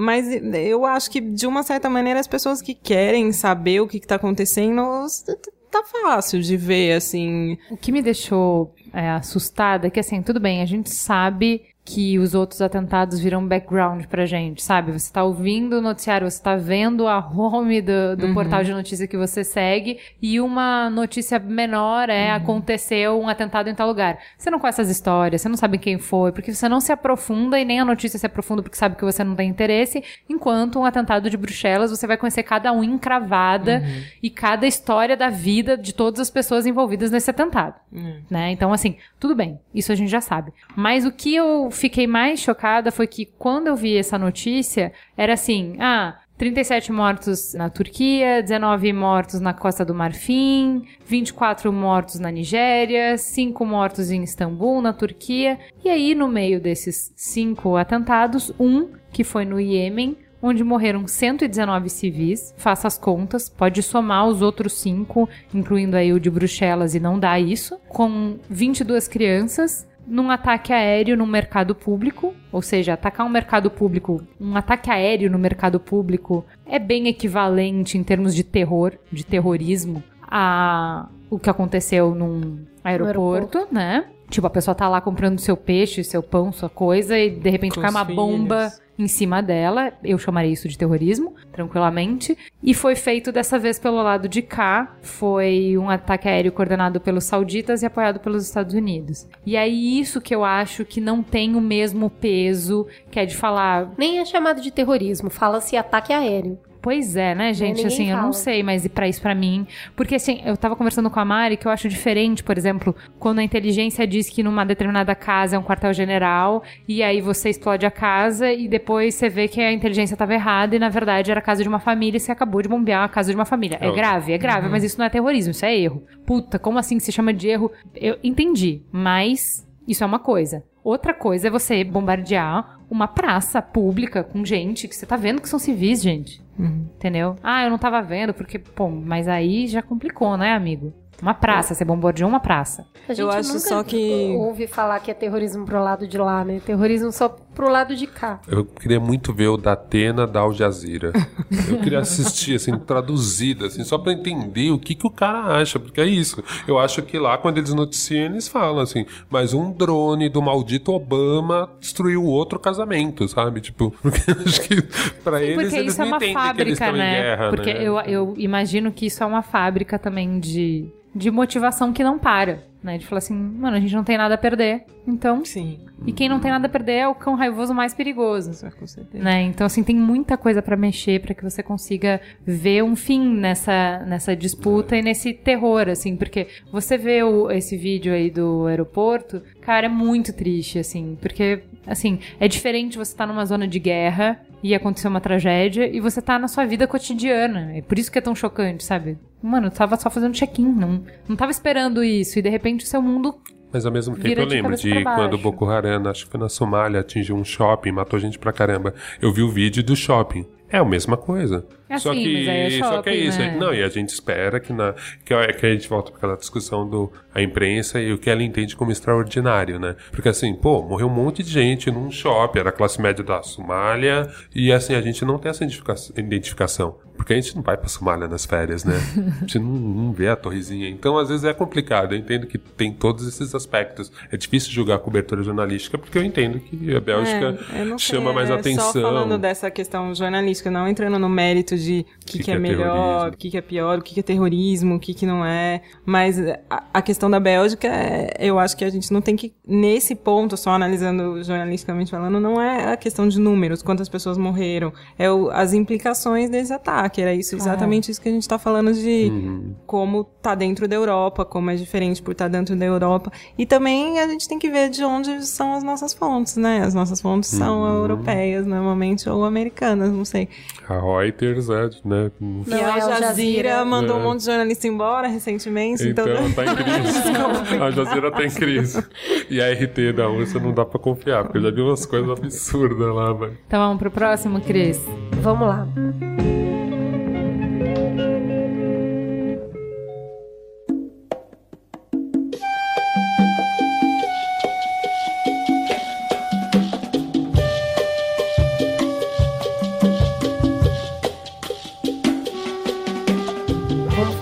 mas eu acho que, de uma certa maneira, as pessoas que querem saber o que está acontecendo, tá fácil de ver, assim. O que me deixou é, assustada é que, assim, tudo bem, a gente sabe que os outros atentados viram background pra gente, sabe? Você tá ouvindo o noticiário, você tá vendo a home do, do portal de notícia que você segue e uma notícia menor é aconteceu um atentado em tal lugar. Você não conhece as histórias, você não sabe quem foi, porque você não se aprofunda e nem a notícia se aprofunda porque sabe que você não tem interesse, enquanto um atentado de Bruxelas você vai conhecer cada um encravada e cada história da vida de todas as pessoas envolvidas nesse atentado, né? Então, assim, tudo bem, isso a gente já sabe. Mas o que eu fiquei mais chocada foi que quando eu vi essa notícia, era assim, ah, 37 mortos na Turquia, 19 mortos na Costa do Marfim, 24 mortos na Nigéria, 5 mortos em Istambul, na Turquia. E aí, no meio desses cinco atentados, um que foi no Iêmen, onde morreram 119 civis. Faça as contas, pode somar os outros cinco, incluindo aí o de Bruxelas, e não dá isso. Com 22 crianças, num ataque aéreo no mercado público, ou seja, atacar um mercado público, um ataque aéreo no mercado público é bem equivalente em termos de terror, de terrorismo, a o que aconteceu num aeroporto, né? Tipo, a pessoa tá lá comprando seu peixe, seu pão, sua coisa, e de repente Com cai uma bomba filhos. em cima dela. Eu chamaria isso de terrorismo, tranquilamente. E foi feito dessa vez pelo lado de cá. Foi um ataque aéreo coordenado pelos sauditas e apoiado pelos Estados Unidos. E aí, isso que eu acho que não tem o mesmo peso, que é de falar. Nem é chamado de terrorismo, fala-se ataque aéreo. Pois é, né, gente? Assim, eu não fala. sei, mas e pra isso pra mim. Porque assim, eu tava conversando com a Mari que eu acho diferente, por exemplo, quando a inteligência diz que numa determinada casa é um quartel-general, e aí você explode a casa e depois você vê que a inteligência tava errada e na verdade era a casa de uma família e você acabou de bombear a casa de uma família. É É. grave, é grave, mas isso não é terrorismo, isso é erro. Puta, como assim se chama de erro? Eu entendi, mas isso é uma coisa. Outra coisa é você bombardear uma praça pública com gente que você tá vendo que são civis, gente. Entendeu? Ah, eu não tava vendo, porque, pô, mas aí já complicou, né, amigo? Uma praça, você bombardeou uma praça. A gente Eu acho nunca só que- ouve falar que é terrorismo pro lado de lá, né? Terrorismo só pro lado de cá. Eu queria muito ver o da Atena da Al Jazeera. Eu queria assistir, assim, traduzido, assim, só pra entender o que, que o cara acha, porque é isso. Eu acho que lá, quando eles noticiam, eles falam assim, mas um drone do maldito Obama destruiu outro casamento, sabe? Tipo, porque eu acho que pra Sim, eles, porque eles isso é não uma entendem que eles fábrica, estão né? em guerra, porque né? eu, eu imagino que isso é uma fábrica também de, de motivação que não para. né? De falar assim, mano, a gente não tem nada a perder, então... Sim, E quem não tem nada a perder é o cão raivoso mais perigoso. isso é com certeza. Né? Então, assim, tem muita coisa pra mexer pra que você consiga ver um fim nessa, nessa disputa e nesse terror, assim, porque você vê o, esse vídeo aí do aeroporto, cara, é muito triste, assim, porque, assim, é diferente você estar numa zona de guerra e acontecer uma tragédia e você tá na sua vida cotidiana. É por isso que é tão chocante, sabe? Mano, eu tava só fazendo check-in, não, não tava esperando isso e de repente o seu mundo Mas ao mesmo tempo eu de lembro de pra quando. Boko Haram, acho que foi na Somália, atingiu um shopping, matou gente pra caramba. Eu vi o vídeo do shopping. É a mesma coisa. É só assim, que, mas aí é só que é shopping, isso. né? Não, e a gente espera que na que, é- que a gente volta para aquela discussão do a imprensa e o que ela entende como extraordinário, né? Porque assim, pô, morreu um monte de gente num shopping, era a classe média da Somália, e assim, a gente não tem essa identifica- identificação. Porque a gente não vai pra Somália nas férias, né? A gente não, não vê a torrezinha. Então, às vezes é complicado. Eu entendo que tem todos esses aspectos. É difícil julgar a cobertura jornalística, porque eu entendo que a Bélgica É, não sei, chama mais é atenção. Só falando dessa questão jornalística, não entrando no mérito de o que, que, é, melhor, terrorismo? o que, que é pior, o que, que é terrorismo, o que, que não é. Mas a, a questão da Bélgica, é, eu acho que a gente não tem que, nesse ponto, só analisando jornalisticamente falando, não é a questão de números, quantas pessoas morreram, é o- as implicações desse ataque. Era isso, exatamente isso que a gente tá falando de Uhum. como tá dentro da Europa, como é diferente por estar dentro da Europa. E também a gente tem que ver de onde são as nossas fontes, né? As nossas fontes são Uhum. europeias, normalmente, ou americanas, não sei. A Reuters, é, né? Não, e a é Jazeera Jazeera. mandou É. um monte de jornalista embora recentemente, então... Então, tá em crise. a Jazeera tá em crise. E a RT da Rússia não dá pra confiar, porque eu já vi umas coisas absurdas lá, velho. Então vamos pro próximo, Cris. Vamos lá.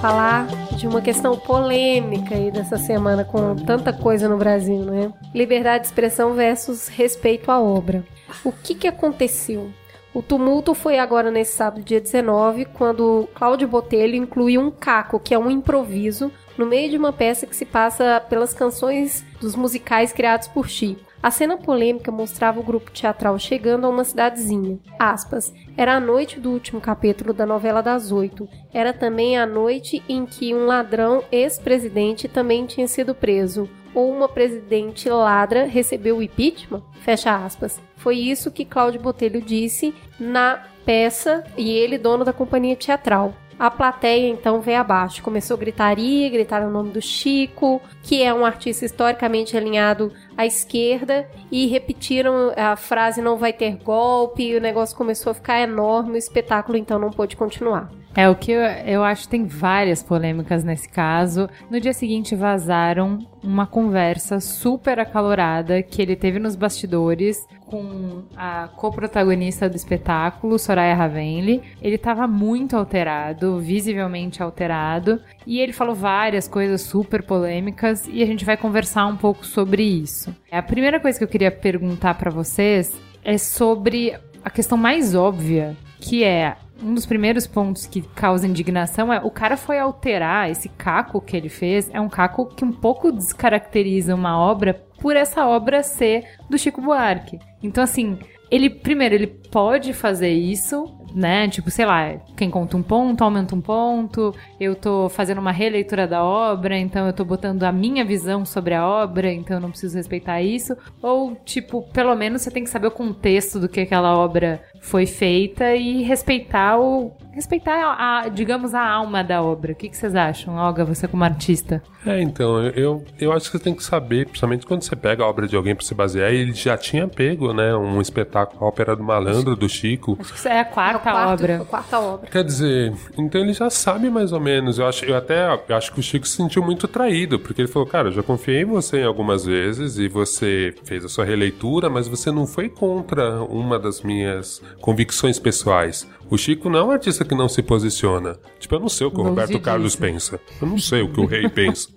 Falar de uma questão polêmica aí dessa semana com tanta coisa no Brasil, né? Liberdade de expressão versus respeito à obra. O que que aconteceu? O tumulto foi agora nesse sábado, dia 19, quando Cláudio Botelho incluiu um caco, que é um improviso, no meio de uma peça que se passa pelas canções dos musicais criados por Chico. A cena polêmica mostrava o grupo teatral chegando a uma cidadezinha. Aspas. Era a noite do último capítulo da novela das oito. Era também a noite em que um ladrão ex-presidente também tinha sido preso. Ou uma presidente ladra recebeu o impeachment? Fecha aspas. Foi isso que Cláudio Botelho disse na peça e ele, dono da companhia teatral. A plateia então veio abaixo, começou gritaria, gritaram o nome do Chico, que é um artista historicamente alinhado à esquerda, e repetiram a frase não vai ter golpe, e o negócio começou a ficar enorme, o espetáculo então não pôde continuar. É o que eu, eu acho tem várias polêmicas nesse caso. No dia seguinte vazaram uma conversa super acalorada que ele teve nos bastidores com a coprotagonista do espetáculo, Soraya Ravenli. Ele estava muito alterado, visivelmente alterado, e ele falou várias coisas super polêmicas e a gente vai conversar um pouco sobre isso. A primeira coisa que eu queria perguntar para vocês é sobre a questão mais óbvia, que é um dos primeiros pontos que causa indignação é o cara foi alterar esse caco que ele fez, é um caco que um pouco descaracteriza uma obra por essa obra ser do Chico Buarque. Então assim, ele primeiro ele pode fazer isso, né? Tipo, sei lá, quem conta um ponto, aumenta um ponto. Eu tô fazendo uma releitura da obra, então eu tô botando a minha visão sobre a obra, então eu não preciso respeitar isso. Ou, tipo, pelo menos você tem que saber o contexto do que aquela obra foi feita e respeitar o. Respeitar, a, digamos, a alma da obra. O que, que vocês acham, Olga, você como artista? É, então, eu, eu acho que você tem que saber, principalmente quando você pega a obra de alguém pra se basear, ele já tinha pego, né, um espetáculo, a Ópera do Malandro, do Chico. Acho que isso é a quarta O quarto- obra. quarta obra. Quer dizer, então ele já sabe mais ou menos. Eu acho, eu até eu acho que o Chico se sentiu muito traído, porque ele falou, cara, eu já confiei em você em algumas vezes e você fez a sua releitura, mas você não foi contra uma das minhas convicções pessoais. O Chico não é um artista que não se posiciona. Tipo, eu não sei o que o Longe Roberto Carlos pensa. Eu não sei o que o rei pensa.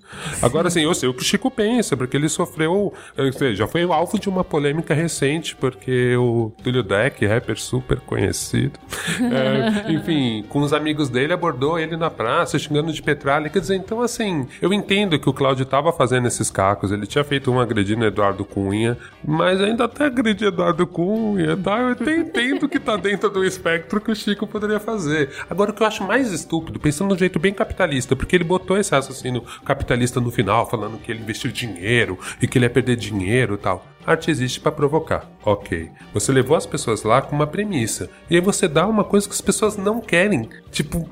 Agora, assim, eu sei o que o Chico pensa, porque ele sofreu. Já foi alvo de uma polêmica recente, porque o Túlio Deck, rapper super conhecido, é, enfim, com os amigos dele, abordou ele na praça, xingando de petralha. Quer dizer, então, assim, eu entendo que o Cláudio tava fazendo esses cacos, ele tinha feito um agredindo Eduardo Cunha, mas ainda até agredir Eduardo Cunha, tá? Eu até entendo que tá dentro do espectro que o Chico poderia fazer. Agora, o que eu acho mais estúpido, pensando de um jeito bem capitalista, porque ele botou esse raciocínio capitalista no final, falando que ele investiu dinheiro e que ele ia perder dinheiro e tal. Arte existe para provocar. Ok. Você levou as pessoas lá com uma premissa. E aí você dá uma coisa que as pessoas não querem. Tipo,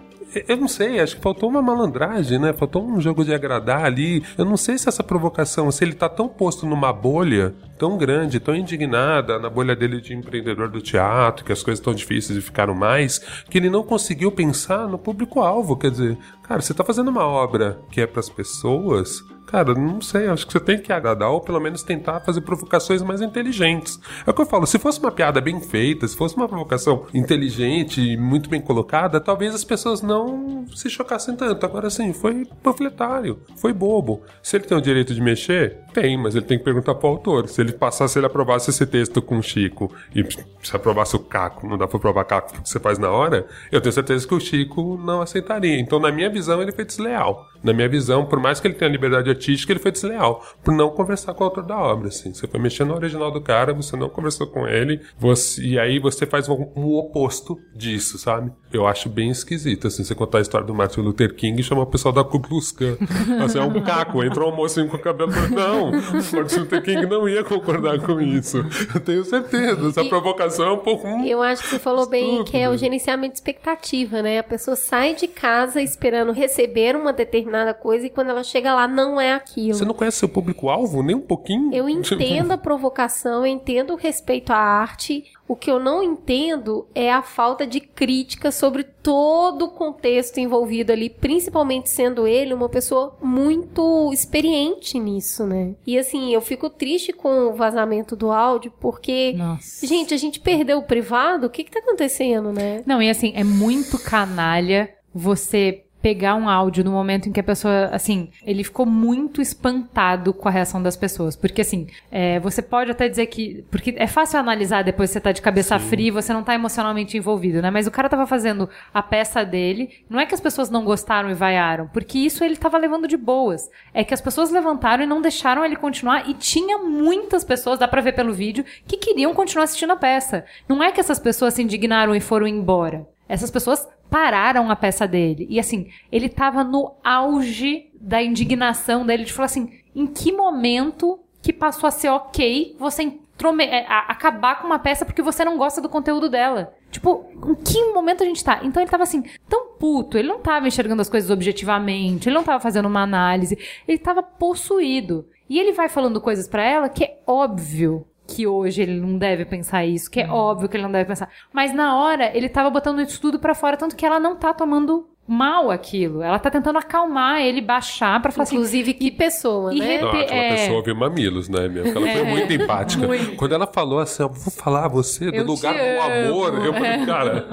eu não sei, acho que faltou uma malandragem, né? Faltou um jogo de agradar ali. Eu não sei se essa provocação, se ele tá tão posto numa bolha tão grande, tão indignada na bolha dele de empreendedor do teatro, que as coisas estão difíceis e ficaram mais, que ele não conseguiu pensar no público-alvo. Quer dizer, cara, você tá fazendo uma obra que é para as pessoas, Cara, não sei, acho que você tem que agradar ou pelo menos tentar fazer provocações mais inteligentes. É o que eu falo, se fosse uma piada bem feita, se fosse uma provocação inteligente e muito bem colocada, talvez as pessoas não se chocassem tanto. Agora sim, foi panfletário, foi bobo. Se ele tem o direito de mexer, tem, mas ele tem que perguntar pro autor. Se ele passasse, se ele aprovasse esse texto com o Chico e se aprovasse o Caco, não dá pra aprovar Caco porque você faz na hora, eu tenho certeza que o Chico não aceitaria. Então, na minha visão, ele foi desleal. Na minha visão, por mais que ele tenha liberdade artística, ele foi desleal por não conversar com o autor da obra. Assim. Você foi mexendo no original do cara, você não conversou com ele, você, e aí você faz um, um, oposto disso, sabe? Eu acho bem esquisito, assim, você contar a história do Martin Luther King e chamar o pessoal da Ku Klux Klan. Assim, é um caco, entrou um mocinho com o cabelo... Não, Martin Luther King não ia concordar com isso. Eu tenho certeza. Essa e provocação é um pouco... Hum, eu acho que você falou bem que é o gerenciamento de expectativa, né? A pessoa sai de casa esperando receber uma determinada coisa e quando ela chega lá não é aquilo. Você não conhece seu público-alvo nem um pouquinho? Eu entendo a provocação, eu entendo o respeito à arte. O que eu não entendo é a falta de crítica sobre todo o contexto envolvido ali, principalmente sendo ele uma pessoa muito experiente nisso, né? E assim, eu fico triste com o vazamento do áudio, porque, Nossa. gente, a gente perdeu o privado, o que que tá acontecendo, né? Não, e assim, é muito canalha você pegar um áudio no momento em que a pessoa, assim, ele ficou muito espantado com a reação das pessoas. Porque, assim, é, você pode até dizer que. Porque é fácil analisar depois que você tá de cabeça Sim. fria e você não tá emocionalmente envolvido, né? Mas o cara tava fazendo a peça dele. Não é que as pessoas não gostaram e vaiaram, porque isso ele tava levando de boas. É que as pessoas levantaram e não deixaram ele continuar. E tinha muitas pessoas, dá pra ver pelo vídeo, que queriam continuar assistindo a peça. Não é que essas pessoas se indignaram e foram embora. Essas pessoas pararam a peça dele. E assim, ele tava no auge da indignação dele de falar assim: em que momento que passou a ser ok você é, acabar com uma peça porque você não gosta do conteúdo dela? Tipo, em que momento a gente tá? Então ele tava assim, tão puto, ele não tava enxergando as coisas objetivamente, ele não tava fazendo uma análise, ele tava possuído. E ele vai falando coisas para ela que é óbvio que hoje ele não deve pensar isso, que é hum. óbvio que ele não deve pensar. Mas na hora, ele tava botando isso tudo pra fora, tanto que ela não tá tomando mal aquilo. Ela tá tentando acalmar ele, baixar pra falar assim, Inclusive, assim, que pessoa, né? Não, aquela é... pessoa ouviu mamilos, né, minha? Porque ela foi é. muito empática. Muito. Quando ela falou assim, eu vou falar a você do eu lugar do amor, eu falei, é. cara,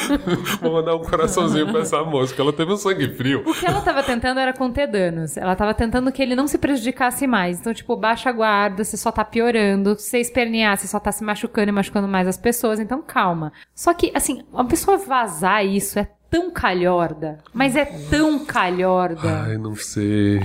vou mandar um coraçãozinho pra essa moça, que ela teve um sangue frio. O que ela tava tentando era conter danos. Ela tava tentando que ele não se prejudicasse mais. Então, tipo, baixa a guarda, você só tá piorando. Se você espernear, você só tá se machucando e machucando mais as pessoas. Então, calma. Só que, assim, uma pessoa vazar isso é tão calhorda, mas é tão calhorda. Ai, não sei.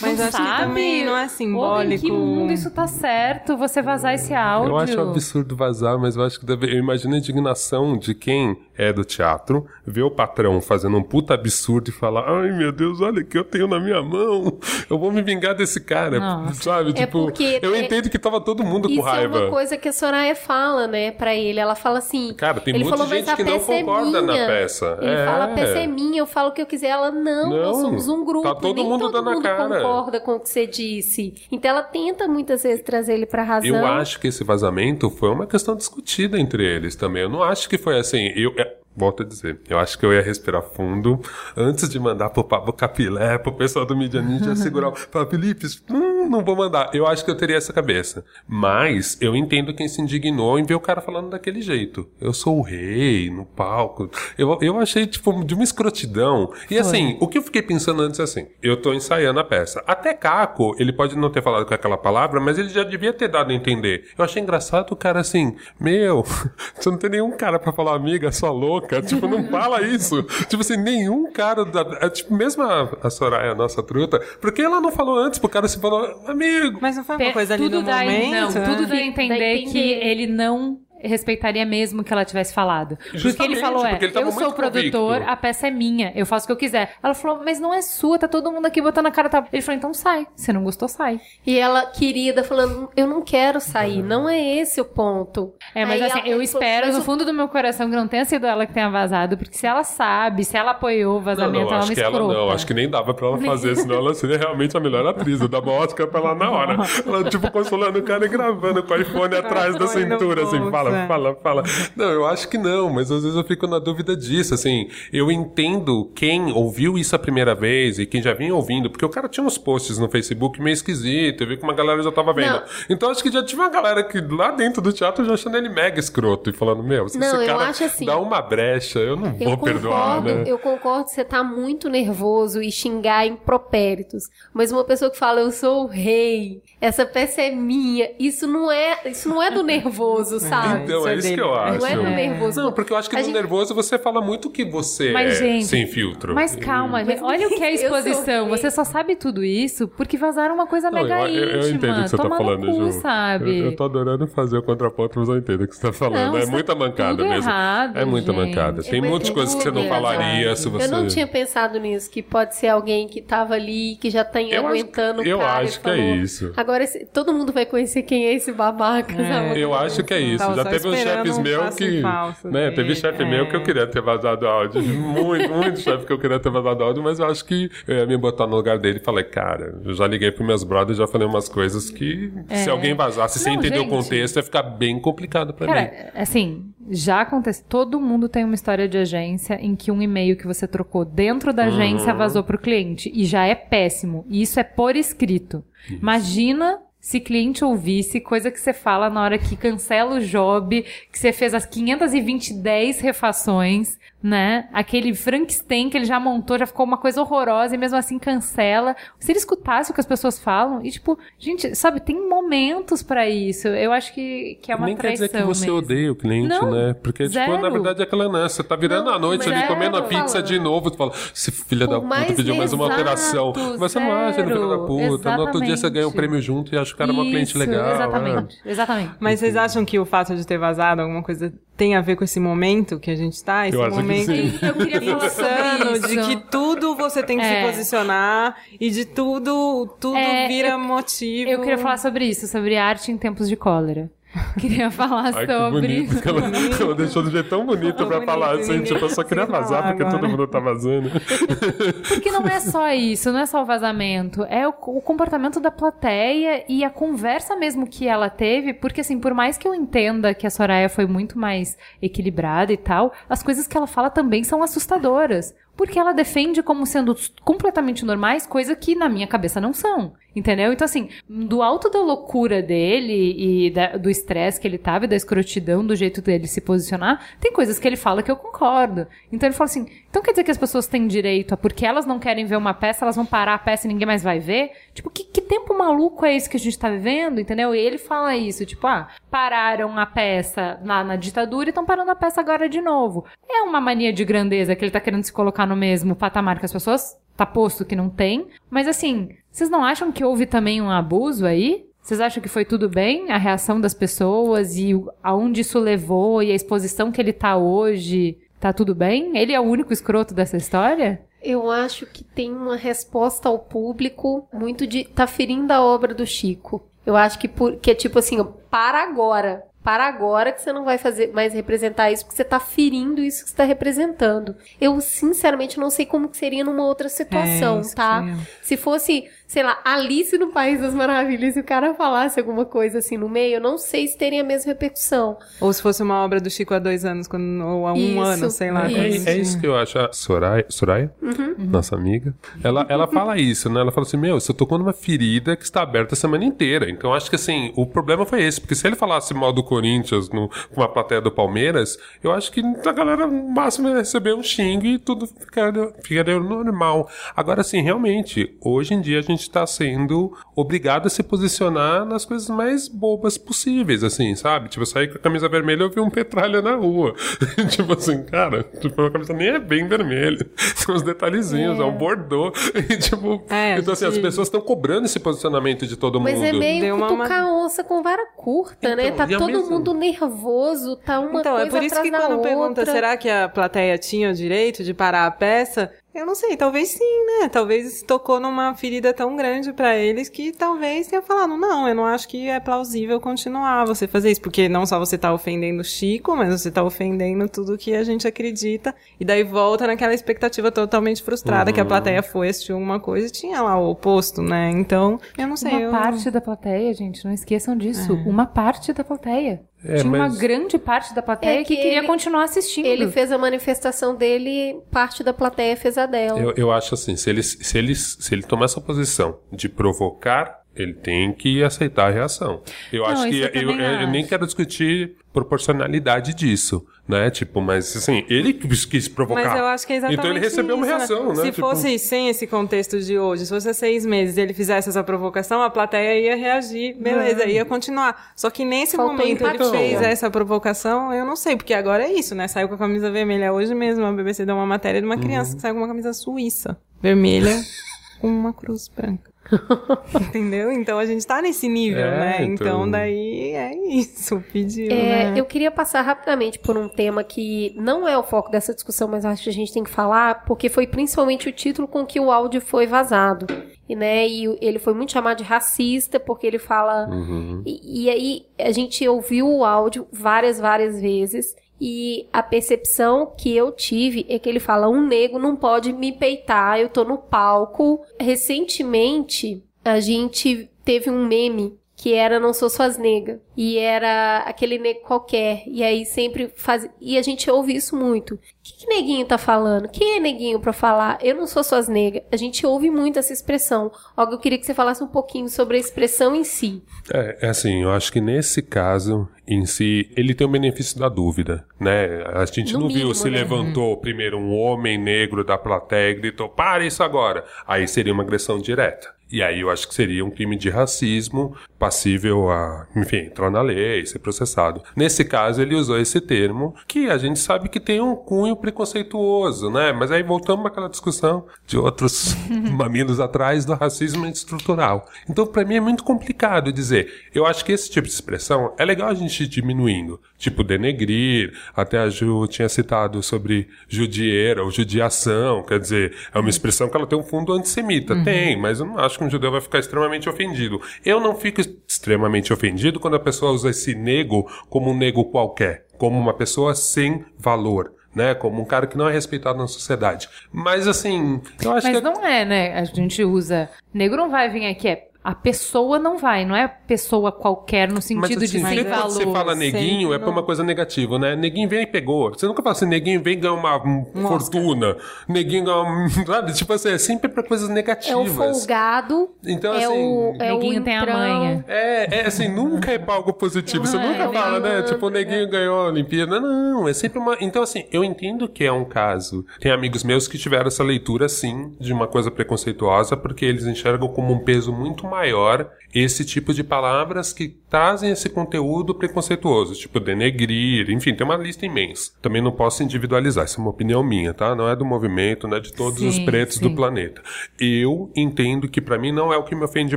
Mas não acho sabe? que também não é simbólico. em que mundo isso tá certo, você vazar esse áudio? Eu acho absurdo vazar, mas eu acho que deve... Eu imagino a indignação de quem é do teatro, vê o patrão fazendo um puta absurdo e fala ai meu Deus, olha o que eu tenho na minha mão, eu vou me vingar desse cara, Nossa. sabe? É tipo, eu é... entendo que tava todo mundo com raiva. Isso é uma coisa que a Soraya fala, né, pra ele, ela fala assim... Cara, tem muita falou, gente que não concorda é na peça. Ele é. fala, a peça é minha, eu falo o que eu quiser, ela, não, não nós somos um grupo, tá todo nem mundo todo mundo cara. concorda com o que você disse. Então ela tenta muitas vezes trazer ele pra razão. Eu acho que esse vazamento foi uma questão discutida entre eles também, eu não acho que foi assim, eu... É, Volto a dizer, eu acho que eu ia respirar fundo antes de mandar pro Pablo Capilé, pro pessoal do Mídia Ninja segurar o Felipe, hum, hum, não vou mandar. Eu acho que eu teria essa cabeça. Mas eu entendo quem se indignou em ver o cara falando daquele jeito. Eu sou o rei no palco. Eu, eu achei, tipo, de uma escrotidão. E assim, o que eu fiquei pensando antes é assim: eu tô ensaiando a peça. Até Caco, ele pode não ter falado com aquela palavra, mas ele já devia ter dado a entender. Eu achei engraçado o cara assim, meu, você não tem nenhum cara pra falar amiga, sua louca. Tipo, não fala isso. tipo assim, nenhum cara da. é, tipo, mesmo a, a Soraya, a nossa truta, por que ela não falou antes pro cara se falou, amigo? Mas não foi uma coisa ali tudo no dá, momento? Não, né? tudo dá a Dá a entender entender. que ele não respeitaria mesmo que ela tivesse falado. porque ele Justamente, falou, é, ele eu sou o produtor, convicto. a peça é minha, eu faço o que eu quiser. Ela falou, mas não é sua, tá todo mundo aqui botando a cara. Tá... Ele falou, então sai. Se não gostou, sai. E ela, querida, falando, eu não quero sair, não é esse o ponto. É, mas Aí assim, ela- eu espero mas no fundo do meu coração que não tenha sido ela que tenha vazado, porque se ela sabe, se ela apoiou o Não, vazamento, não, ela acho não que ela escrota. não. Acho que nem dava pra ela fazer, senão ela seria realmente a melhor atriz. Eu dava Oscar pra ela na hora. Ela, tipo, consolando o cara e gravando com o iPhone atrás da cintura, assim, fala, é. fala, fala. Não, eu acho que não, mas às vezes eu fico na dúvida disso, assim. Eu entendo quem ouviu isso a primeira vez e quem já vinha ouvindo, porque o cara tinha uns posts no Facebook meio esquisito, eu vi que uma galera já tava vendo. Não. Então acho que já tinha uma galera que lá dentro do teatro já achando ele mega escroto e falando, meu, se Não, esse eu cara assim, dá uma brecha, eu não Eu vou perdoar, concordo, né? eu concordo que você tá muito nervoso e xingar em propéritos. Mas uma pessoa que fala, eu sou o rei, essa peça é minha, isso não é, isso não é do nervoso, sabe? Então, isso é é isso que dele. eu Não acho. Não é do nervoso. Não, porque eu acho que A no gente- nervoso você fala muito que você Mas, é gente, sem filtro. Mas calma, gente. Olha o que é Eu exposição. Você só sabe tudo isso porque vazaram uma coisa Não, eu, mega eu, eu íntima. entendo o que você tá Toma no falando, cu, Ju. sabe? Eu, eu tô adorando fazer o contraponto, mas eu entendo o que você tá falando. Não, é isso muita tá mancada tudo mesmo. errado, é muita gente. mancada. Tem muitas coisas que você não falaria se você. Eu não tinha pensado nisso, que pode ser alguém que tava ali, que já tá Eu aguentando o eu cara e acho que é isso. Agora todo mundo vai conhecer quem é esse babaca, sabe? Eu acho que é isso. Tava Já teve uns esperando chefes um meus passo que. falso Né, dele. teve chefe É. meu que eu queria ter vazado áudio. Muito, muito chefe que eu queria ter vazado áudio, mas eu acho que eu ia me botar no lugar dele e falei, cara, eu já liguei pros meus brothers, já falei umas coisas que se alguém vazasse sem Não, entender o gente. contexto, ia ficar bem complicado pra mim. Cara, assim, já acontece. Todo mundo tem uma história de agência em que um e-mail que você trocou dentro da agência Uhum. vazou pro cliente. E já é péssimo. E isso é por escrito. Imagina se cliente ouvisse coisa que você fala na hora que cancela o job, que você fez as 520 10 refações, né? Aquele Frankenstein que ele já montou, já ficou uma coisa horrorosa e mesmo assim cancela. Se ele escutasse o que as pessoas falam, e tipo, gente, sabe, tem momentos pra isso. Eu acho que, que é uma Nem quer traição dizer que você mesmo. odeia o cliente, Não, né? Porque, tipo, zero. na verdade é aquela né? Você tá virando Não, a noite ali comendo a pizza falando. de novo, tu fala, esse filho da puta pediu mais uma alteração. Mas você não acha, é filho da puta. No outro dia você ganha um Exatamente. prêmio junto e acha que o cara é uma cliente Isso, legal. Exatamente, exatamente. Mas vocês acham que o fato de ter vazado alguma coisa tem a ver com esse momento que a gente tá? Esse Eu acho momento sim. Eu queria falar insano sobre de que tudo você tem que É. se posicionar e de tudo, tudo É, vira eu- motivo. Eu queria falar sobre isso, sobre arte em tempos de cólera. Queria falar Ai, que sobre. bonito. que Ela, ela deixou do jeito tão bonito pra Bonito, falar assim. Tipo, eu só queria vazar porque agora. todo mundo tá vazando. Porque não é só isso, não é só o vazamento, é o, o comportamento da plateia e a conversa mesmo que ela teve, porque assim, por mais que eu entenda que a Soraya foi muito mais equilibrada e tal, as coisas que ela fala também são assustadoras. Porque ela defende como sendo completamente normais, coisa que na minha cabeça não são. Entendeu? Então, assim, do alto da loucura dele e da- do estresse que ele tava e da escrotidão do jeito dele se posicionar, tem coisas que ele fala que eu concordo. Então ele fala assim: então quer dizer que as pessoas têm direito a, porque elas não querem ver uma peça, elas vão parar a peça e ninguém mais vai ver? Tipo, que, que tempo maluco é esse que a gente tá vivendo? Entendeu? E ele fala isso, tipo, ah, pararam a peça lá na ditadura e estão parando a peça agora de novo. É uma mania de grandeza que ele tá querendo se colocar no mesmo patamar que as pessoas tá posto que não tem. Mas assim, vocês não acham que houve também um abuso aí? Vocês acham que foi tudo bem? A reação das pessoas e aonde isso levou e a exposição que ele tá hoje? Tá tudo bem? Ele é o único escroto dessa história? Eu acho que tem uma resposta ao público muito de. tá ferindo a obra do Chico. Eu acho que, por, que é tipo assim, para agora. Para agora que você não vai fazer mais representar isso, porque você tá ferindo isso que você tá representando. Eu, sinceramente, não sei como que seria numa outra situação, É, tá? Se fosse, sei lá, Alice no País das Maravilhas e o cara falasse alguma coisa assim no meio, eu não sei se teria a mesma repercussão. Ou se fosse uma obra do Chico há dois anos, quando, ou há um Isso, ano, sei lá. isso. É, é isso que eu acho. A Soraya, Soraya nossa amiga, ela, ela fala isso, né? Ela fala assim: Meu, você tocou numa ferida que está aberta a semana inteira. Então acho que assim, o problema foi esse. Porque se ele falasse mal do Corinthians no, com uma plateia do Palmeiras, eu acho que a galera, no máximo, ia receber um xingue e tudo ficaria, ficaria normal. Agora, assim, realmente, hoje em dia a gente está sendo obrigado a se posicionar nas coisas mais bobas possíveis, assim, sabe? Tipo, eu saí com a camisa vermelha e eu vi um petralha na rua. tipo assim, cara, tipo, a camisa nem é bem vermelha. São os detalhezinhos, é, um bordô. E, tipo, É, então assim, as gente- pessoas estão cobrando esse posicionamento de todo Mas mundo. é meio Deu uma- cutucar a onça com vara curta, né? Então, Tá e a todo mesma- mundo nervoso, tá uma Então, coisa é por isso atrás que da quando outra. pergunta, será que a plateia tinha o direito de parar a peça? Eu não sei, talvez sim, né? Talvez tocou numa ferida tão grande pra eles que talvez tenha falado, não, eu não acho que é plausível continuar você fazer isso, porque não só você tá ofendendo o Chico, mas você tá ofendendo tudo que a gente acredita, e daí volta naquela expectativa totalmente frustrada que a plateia foi assistir alguma coisa e tinha lá o oposto, né? Então, eu não sei. Uma eu... parte da plateia, gente, não esqueçam disso. Uma parte da plateia. É, Tinha mas- uma grande parte da plateia É que, que queria ele- continuar assistindo. Ele fez a manifestação dele, parte da plateia fez a dela. Eu, eu acho assim, se ele, se, ele, se ele tomar essa posição de provocar, ele tem que aceitar a reação. Eu Não, acho que isso eu eu, também eu nem acho. quero discutir proporcionalidade disso, né? Tipo, mas assim, ele quis, quis provocar. Mas eu acho que é exatamente Então ele recebeu uma isso, reação, né? Se Tipo, fosse sem esse contexto de hoje, se fosse há seis meses e ele fizesse essa provocação, a plateia ia reagir, beleza, ia continuar. Só que nesse Faltou momento ele fez essa provocação, eu não sei, porque agora é isso, né? Saiu com a camisa vermelha hoje mesmo, a BBC deu uma matéria de uma criança que saiu com uma camisa suíça, vermelha, com uma cruz branca. Entendeu? Então a gente tá nesse nível, É, né? então- Então daí é isso, pediu, É, né? Eu queria passar rapidamente por um tema que não é o foco dessa discussão, mas acho que a gente tem que falar, porque foi principalmente o título com que o áudio foi vazado. E, né, e ele foi muito chamado de racista, porque ele fala. Uhum. E, e aí a gente ouviu o áudio várias, várias vezes. E a percepção que eu tive é que ele fala: um negro não pode me peitar, eu tô no palco. Recentemente, a gente teve um meme que era Não Sou Suas Nega. E era aquele negro qualquer. E aí sempre faz. E a gente ouve isso muito. O que, que neguinho tá falando? Quem é neguinho pra falar? Eu não sou suas negas. A gente ouve muito essa expressão. Olga, eu queria que você falasse um pouquinho sobre a expressão em si. É, é assim, eu acho que nesse caso em si, ele tem o benefício da dúvida, né? A gente No não viu mínimo, se né? levantou primeiro um homem negro da plateia e gritou, para isso agora. Aí seria uma agressão direta. E aí eu acho que seria um crime de racismo passível a, enfim, entrar na lei, ser processado. Nesse caso, ele usou esse termo que a gente sabe que tem um cunho preconceituoso, né? Mas aí voltamos àquela discussão de outros mamilos atrás do racismo estrutural. Então, para mim é muito complicado dizer. Eu acho que esse tipo de expressão é legal a gente ir diminuindo, tipo denegrir, até a Ju tinha citado sobre judieira ou judiação, quer dizer, é uma expressão que ela tem um fundo antissemita. Tem, mas eu não acho que um judeu vai ficar extremamente ofendido. Eu não fico extremamente ofendido quando a pessoa usa esse nego como um nego qualquer, como uma pessoa sem valor. Né, como um cara que não é respeitado na sociedade. Mas assim, eu acho Mas que. não é, né? A gente usa. Negro não vai vir aqui, é. A pessoa não vai, não é pessoa qualquer no Mas sentido assim, de sem sempre quando você valor. fala neguinho, é pra uma coisa negativa, né? Neguinho vem e pegou. Você nunca fala assim, neguinho vem e ganha uma um, fortuna. Neguinho ganha uma... Sabe? Tipo assim, é sempre pra coisas É o negativas. folgado. Então, é assim, o. É Neguinho o tem a manha. É, é assim, nunca é pra algo positivo. Você Não é, nunca é fala, né? Tipo, o neguinho ganhou a Olimpíada. Não, é sempre uma. Então, assim, eu entendo que é um caso. Tem amigos meus que tiveram essa leitura, sim, de uma coisa preconceituosa, porque eles enxergam como um peso muito maior esse tipo de palavras que trazem esse conteúdo preconceituoso, tipo denegrir, enfim, tem uma lista imensa. Também não posso individualizar, isso é uma opinião minha, tá? Não é do movimento, não é de todos os Sim, pretos sim. do planeta. Eu entendo que pra mim não é o que me ofende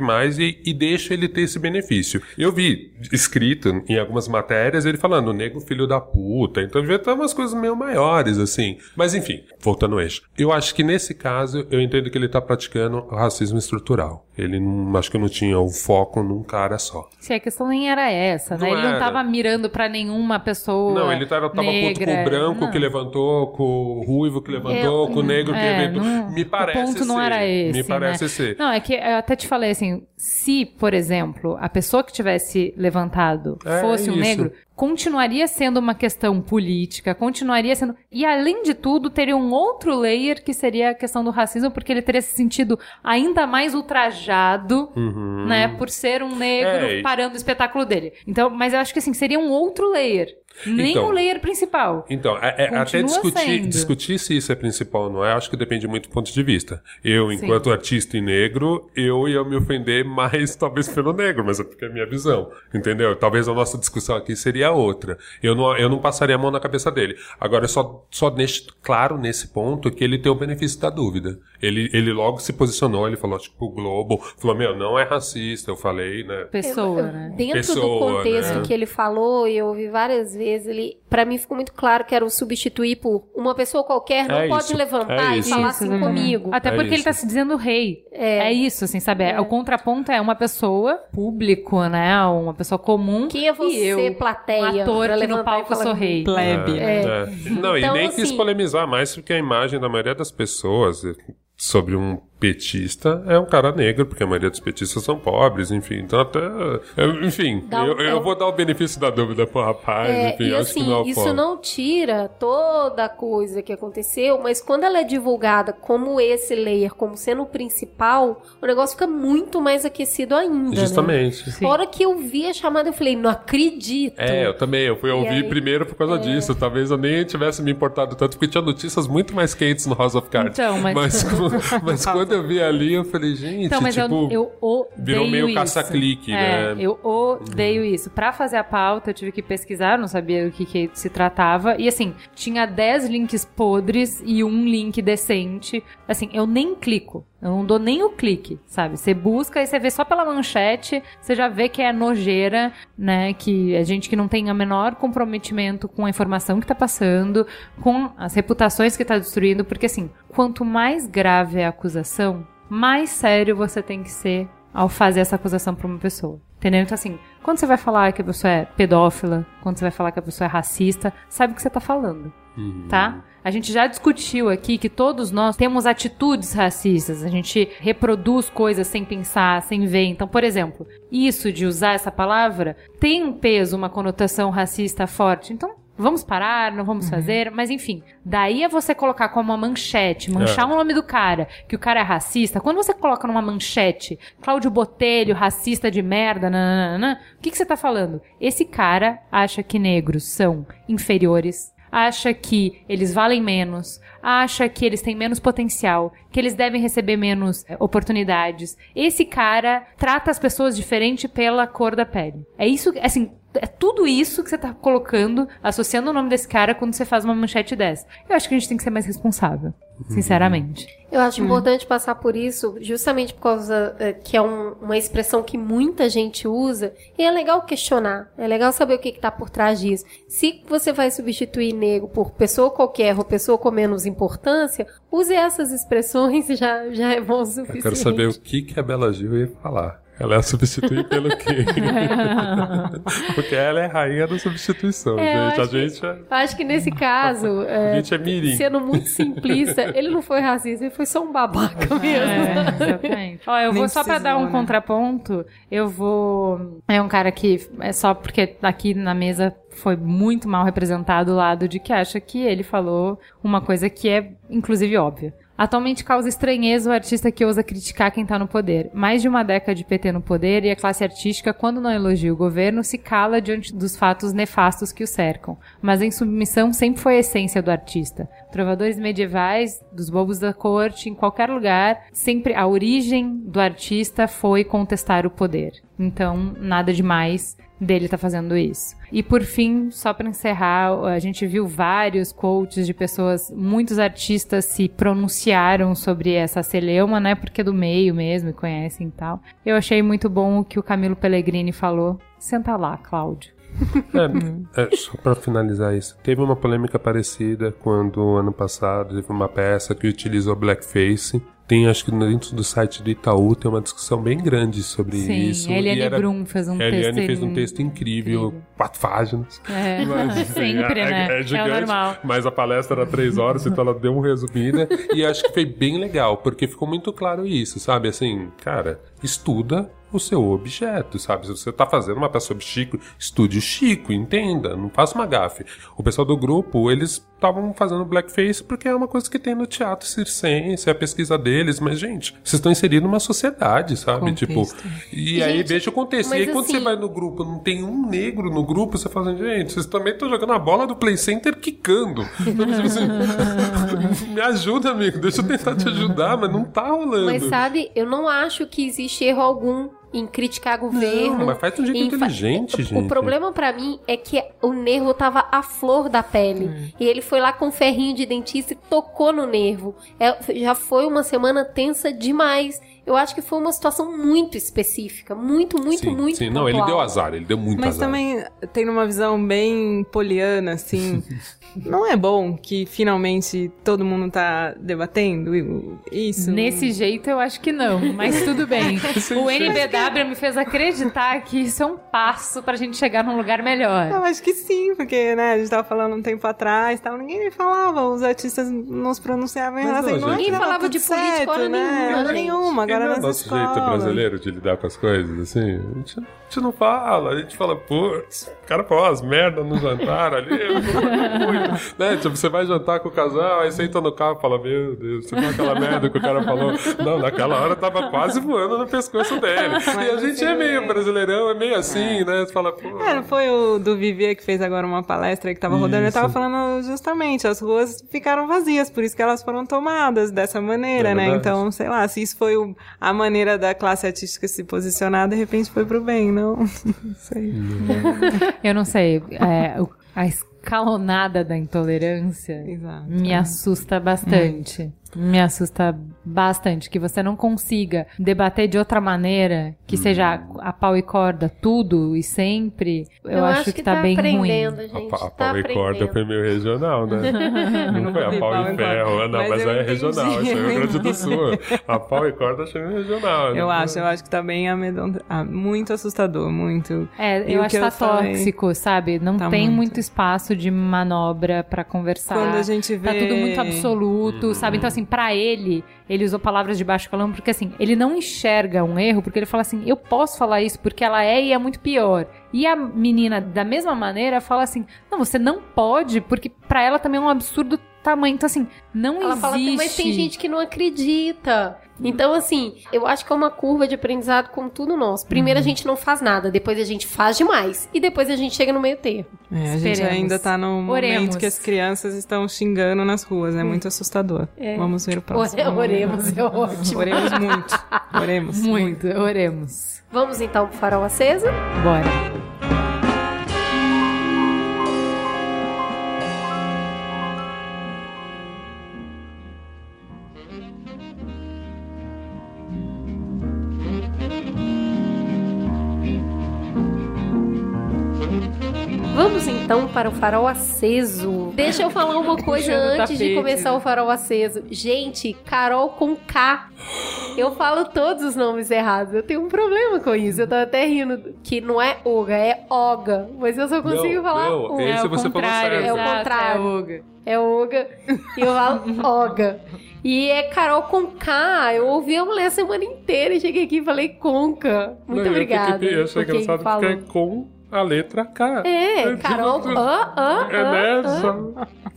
mais e, e deixo ele ter esse benefício. Eu vi escrito em algumas matérias ele falando nego filho da puta, então devia ter umas coisas meio maiores assim. Mas enfim, voltando ao eixo. Eu acho que nesse caso eu entendo que ele tá praticando racismo estrutural. Ele não, acho que não tinha o foco num cara só. Se a questão nem era essa, né? Não ele não era. tava mirando pra nenhuma pessoa. Não, ele tava, tava puto com o branco Não. que levantou, com o ruivo que levantou, Eu- com o negro que É, levantou. não- Me parece o ponto não ser. era esse. Me parece né? ser. Não, é que eu até te falei assim: se, por exemplo, a pessoa que tivesse levantado É, fosse um isso. negro, continuaria sendo uma questão política, continuaria sendo. E além de tudo, teria um outro layer que seria a questão do racismo, porque ele teria se sentido ainda mais ultrajado, né, por ser um negro Uhum. É, parando o espetáculo dele. Então, mas eu acho que assim, seria um outro layer. Nem Então. o layer principal. Então, é- é- até discutir, sendo. discutir se isso é principal ou não é, acho que depende muito do ponto de vista. Eu, enquanto artista e negro, eu ia me ofender mais talvez pelo negro, mas é porque é a minha visão, entendeu? Talvez a nossa discussão aqui seria outra. Eu não, eu não passaria a mão na cabeça dele. Agora, eu só, só deixo claro nesse ponto que ele tem o benefício da dúvida. Ele, ele logo se posicionou, ele falou, tipo, o Globo, falou, meu, não é racista, eu falei, né? Pessoa, né? Dentro do Pessoa, contexto né? que ele falou, e eu ouvi várias vezes, ele, para mim ficou muito claro que era o substituir por uma pessoa qualquer não É pode isso, levantar é e isso. falar Isso, assim exatamente. comigo. Até É porque ele isso. tá se dizendo rei. É, isso, assim, sabe? É, O contraponto é uma pessoa público, né? Uma pessoa comum. Quem é você, e eu, plateia, um ator que no palco sou rei. Plebe. É. Não, Então, e nem quis assim- polemizar mais, porque a imagem da maioria das pessoas sobre um petista é um cara negro, porque a maioria dos petistas são pobres, enfim. Então até. eu- Enfim, um- eu, eu é um- vou dar o benefício da dúvida pro rapaz, É, enfim, e acho que assim, não é o isso não tira toda a coisa que aconteceu, mas quando ela é divulgada como esse layer, como sendo o principal, o negócio fica muito mais aquecido ainda. Né? Justamente. A hora que eu vi a chamada, eu falei, não acredito. É, eu também. Eu fui ouvir aí- primeiro por causa disso. Talvez eu nem tivesse me importado tanto, porque tinha notícias muito mais quentes no House of Cards. Então, mas- mas, mas quando eu vi ali, eu falei, gente, Então, mas tipo. eu, eu odeio virou meio caça-clique, é, né? Eu odeio isso. Pra fazer a pauta, eu tive que pesquisar, não sabia do que, que se tratava. E assim, tinha 10 links podres e um link decente. Assim, eu nem clico. Eu não dou nem o clique, sabe? Você busca e você vê só pela manchete, você já vê que é nojeira, né? Que é gente que não tem o menor comprometimento com a informação que tá passando, com as reputações que tá destruindo, porque assim, quanto mais grave é a acusação, mais sério você tem que ser ao fazer essa acusação pra uma pessoa. Entendeu? Então, assim, quando você vai falar que a pessoa é pedófila, quando você vai falar que a pessoa é racista, sabe o que você tá falando, tá? A gente já discutiu aqui que todos nós temos atitudes racistas, a gente reproduz coisas sem pensar, sem ver. Então, por exemplo, isso de usar essa palavra tem um peso, uma conotação racista forte. Então, vamos parar, não vamos fazer, mas enfim, daí é você colocar como uma manchete, manchar É. o nome do cara, que o cara é racista. Quando você coloca numa manchete, Cláudio Botelho, racista de merda, nananana, o que, que você tá falando? Esse cara acha que negros são inferiores, acha que eles valem menos, acha que eles têm menos potencial, que eles devem receber menos eh, oportunidades. Esse cara trata as pessoas diferente pela cor da pele. É isso, assim, é tudo isso que você tá colocando, associando o nome desse cara quando você faz uma manchete dessa. Eu acho que a gente tem que ser mais responsável, sinceramente. Eu acho importante passar por isso, justamente por causa é, que é um- uma expressão que muita gente usa. E é legal questionar, é legal saber o que está por trás disso. Se você vai substituir negro por pessoa qualquer ou pessoa com menos importância, use essas expressões e já, já é bom o suficiente. Eu quero saber o que, que a Bela Gil ia falar. Ela ia substituir pelo quê? Porque ela é rainha da substituição, É, eu gente. A acho que- gente é, Acho que nesse caso, a é, gente é mirim. sendo muito simplista, ele não foi racista, ele foi só um babaca mesmo. É, exatamente. Ó, eu Nem vou só pra dar um né? contraponto, eu vou. É um cara que é só porque aqui na mesa foi muito mal representado o lado de que acha que ele falou uma coisa que é, inclusive, óbvia. Atualmente causa estranheza o artista que ousa criticar quem tá no poder. Mais de uma década de PT no poder e a classe artística, quando não elogia o governo, se cala diante dos fatos nefastos que o cercam. Mas em submissão sempre foi a essência do artista. Trovadores medievais, dos bobos da corte, em qualquer lugar, sempre a origem do artista foi contestar o poder. Então, nada demais dele estar fazendo isso. E por fim, só para encerrar, a gente viu vários quotes de pessoas, muitos artistas se pronunciaram sobre essa celeuma, né? Porque é do meio mesmo, conhecem e tal. Eu achei muito bom o que o Camilo Pellegrini falou. Senta lá, Cláudio. É, é, só pra finalizar isso. Teve uma polêmica parecida quando, ano passado, teve uma peça que utilizou blackface Tem, acho que dentro do site do Itaú tem uma discussão bem grande sobre Sim, isso. a Eliane era- Brum fez um a texto. Eliane fez um texto incrível, incrível. quatro páginas. É, Mas, enfim, sempre, é, né? É, gigante, normal. mas a palestra era três horas, então ela deu uma resumida. e acho que foi bem legal, porque ficou muito claro isso, sabe? Assim, cara, estuda o seu objeto, sabe? Se você tá fazendo uma peça sobre Chico, estude o Chico, entenda, não faça uma gafe. O pessoal do grupo, eles estavam fazendo blackface porque é uma coisa que tem no teatro circense, é a pesquisa deles, mas, gente, vocês estão inseridos numa sociedade, sabe? Contexto. Tipo, e aí Gente, deixa o contexto. E aí quando assim- você vai no grupo, não tem um negro no grupo, você fala assim, gente, vocês também estão jogando a bola do Play Center quicando. Assim, Me ajuda, amigo, deixa eu tentar te ajudar, mas não tá rolando. Mas sabe, eu não acho que existe erro algum em criticar governo. Não, mas faz de um jeito fa- inteligente, O gente. problema pra mim é que o nervo tava à flor da pele. E ele foi lá com um ferrinho de dentista e tocou no nervo. É, já foi uma semana tensa demais. Eu acho que foi uma situação muito específica. Muito, muito, sim, muito sim. Não, ele pontual. deu azar, ele deu muito Mas azar. também tem uma visão bem poliana, assim. não é bom que finalmente todo mundo tá debatendo isso? Nesse jeito eu acho que não, mas tudo bem. o NBW me fez acreditar que isso é um passo pra gente chegar num lugar melhor. Eu acho que sim, porque, né, a gente tava falando um tempo atrás, tal, ninguém me falava, os artistas não se pronunciavam em Mas relação a Ninguém falava tudo de política certo, hora né? nenhuma, Hora gente. nenhuma, E não é nosso jeito brasileiro de lidar com as coisas, assim. A gente, gente não fala, a gente fala, putz, o cara falou umas merda no jantar ali, né? Tipo, você vai jantar com o casal, aí você entra no carro e fala, meu Deus, você viu aquela merda que o cara falou? Não, naquela hora tava quase voando no pescoço dele. e a gente é meio brasileirão, é meio assim, né? Você fala, pô. É, não foi o do Vivier que fez agora uma palestra que tava rodando, ele Isso. tava falando justamente, as ruas ficaram vazias, por isso que elas foram tomadas dessa maneira, É né? Então, sei lá, se isso foi o- a maneira da classe artística se posicionar, de repente foi pro bem, não? Não sei. Eu não sei, é, a escalonada da intolerância Exato. me assusta bastante. Me assusta bastante que você não consiga debater de outra maneira, que seja a, a pau e corda tudo e sempre. Eu, acho, que, tá, bem ruim. A, gente. pa- a tá pau e corda foi meio regional, né? Não foi a pau pau e ferro. corda. Não, Mas mas, eu é entendi, regional, isso é eu Rio Grande do. Sul. A pau e corda achei meio regional. né? Eu acho, eu acho que tá bem amedrontador. Ah, muito assustador, muito. É, E eu acho que tá eu falei- tóxico, sabe? Não Tá tem muito. muito. espaço de manobra pra conversar. Quando a gente vê. Tá tudo muito absoluto, sabe? Então, assim, pra ele, ele usou palavras de baixo calão, porque assim, ele não enxerga um erro, porque ele fala assim, eu posso falar isso porque ela é e é muito pior. E a menina, da mesma maneira, fala assim, não, você não pode, porque pra ela também é um absurdo tamanho. Então, assim, não Ela existe... fala assim, mas tem gente que não acredita. Então, assim, eu acho que é uma curva de aprendizado como tudo nosso. Primeiro a gente não faz nada, depois a gente faz demais. E depois a gente chega no meio termo. É, a gente ainda tá num momento Oremos. que as crianças estão xingando nas ruas. É muito assustador. Vamos ver o próximo. Ore- Oremos, é ótimo. Oremos muito. Oremos. Muito, oremos. Vamos então pro farol aceso? Bora. Então para o farol aceso. Deixa eu falar uma coisa antes de começar o farol aceso. Gente, Carol com K. Eu falo todos os nomes errados. Eu tenho um problema com isso. Eu tava até rindo que não é Oga, é Oga. Mas eu só consigo Não, falar não, Oga. esse é o você falou certo. É o exato, contrário. É o Uga. É Oga. E eu falo Oga. E é Carol com K. Eu ouvi a mulher a semana inteira e cheguei aqui e falei Conca. Muito Não, eu obrigada. fiquei- Eu achei engraçado porque é com a letra K. É, Carol. Ah, ah, É nessa.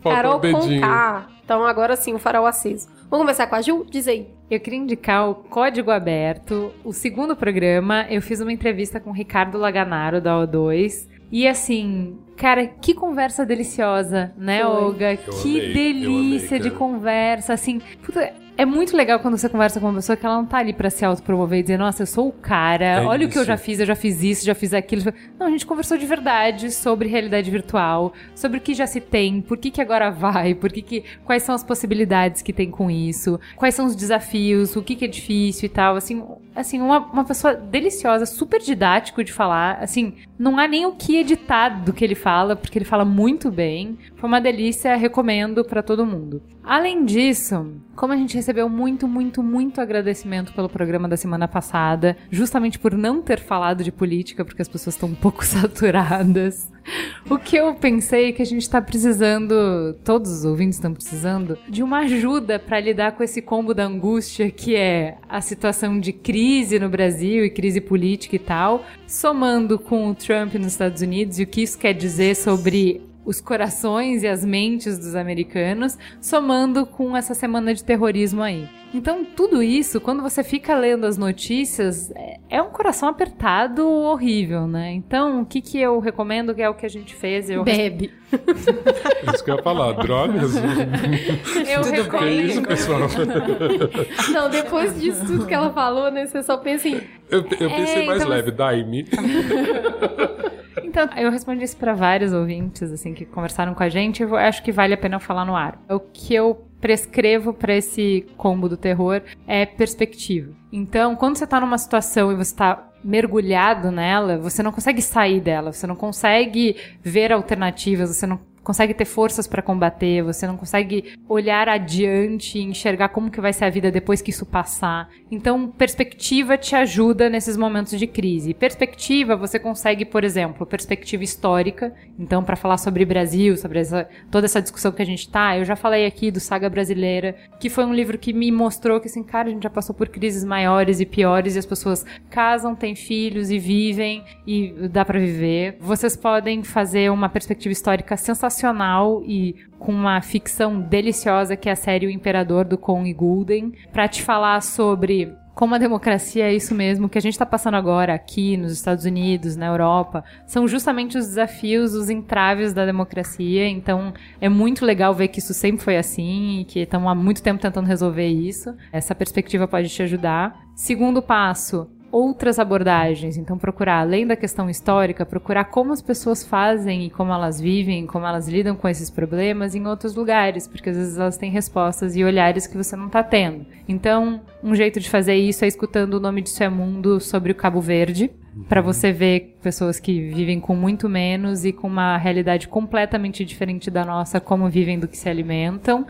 Faltou Carol com K. Então agora sim, o farol aceso. Vamos começar com a Ju? Diz aí. Eu queria indicar o Código Aberto, o segundo programa. Eu fiz uma entrevista com o Ricardo Laganaro, da O2. E assim, cara, que conversa deliciosa, né, Foi. Olga? Eu que amei, delícia amei, de conversa. Assim, puta, é muito legal quando você conversa com uma pessoa que ela não tá ali pra se autopromover e dizer, nossa, eu sou o cara, É olha o que eu isso. já fiz, eu já fiz isso, já fiz aquilo. Não, a gente conversou de verdade sobre realidade virtual, sobre o que já se tem, por que, que agora vai, por que, que quais são as possibilidades que tem com isso, quais são os desafios, o que, que é difícil e tal. Assim, assim uma, uma pessoa deliciosa, super didático de falar. Assim, não há nem o que editar do que ele fala, porque ele fala muito bem. Foi uma delícia, recomendo pra todo mundo. Além disso, como a gente recebeu muito, muito, muito agradecimento pelo programa da semana passada, justamente por não ter falado de política, porque as pessoas estão um pouco saturadas, o que eu pensei é que a gente está precisando, todos os ouvintes estão precisando, de uma ajuda para lidar com esse combo da angústia que é a situação de crise no Brasil e crise política e tal, somando com o Trump nos Estados Unidos e o que isso quer dizer sobre os corações e as mentes dos americanos, somando com essa semana de terrorismo aí. Então, tudo isso, quando você fica lendo as notícias, é, é um coração apertado horrível, né? Então, o que, que eu recomendo, que é o que a gente fez? Eu Bebe. Isso que eu ia falar, drogas? Eu Que recomendo. isso, pessoal? Não, depois disso tudo que ela falou, né? Você só pensa em. Eu, eu pensei É, mais então- leve, Daime. Então, eu respondi isso para vários ouvintes, assim, que conversaram com a gente. Eu acho que vale a pena falar no ar. O que eu prescrevo para esse combo do terror é perspectiva. Então, quando você tá numa situação e você tá mergulhado nela, você não consegue sair dela, você não consegue ver alternativas, você não consegue ter forças para combater, você não consegue olhar adiante e enxergar como que vai ser a vida depois que isso passar. Então, perspectiva te ajuda nesses momentos de crise. Perspectiva, você consegue, por exemplo, perspectiva histórica. Então, para falar sobre Brasil, sobre essa, toda essa discussão que a gente tá, eu já falei aqui do Saga Brasileira, que foi um livro que me mostrou que, assim, cara, a gente já passou por crises maiores e piores e as pessoas casam, têm filhos e vivem e dá para viver. Vocês podem fazer uma perspectiva histórica sensacional e com uma ficção deliciosa que é a série O Imperador do Con e Gulden, para te falar sobre como a democracia é isso mesmo que a gente está passando agora aqui nos Estados Unidos, na Europa, são justamente os desafios, os entraves da democracia. Então é muito legal ver que isso sempre foi assim e que estão há muito tempo tentando resolver isso. Essa perspectiva pode te ajudar. Segundo passo, outras abordagens. Então, procurar, além da questão histórica, procurar como as pessoas fazem e como elas vivem, como elas lidam com esses problemas em outros lugares, porque às vezes elas têm respostas e olhares que você não está tendo. Então, um jeito de fazer isso é escutando o nome disso é mundo sobre o Cabo Verde, para você ver pessoas que vivem com muito menos e com uma realidade completamente diferente da nossa, como vivem do que se alimentam.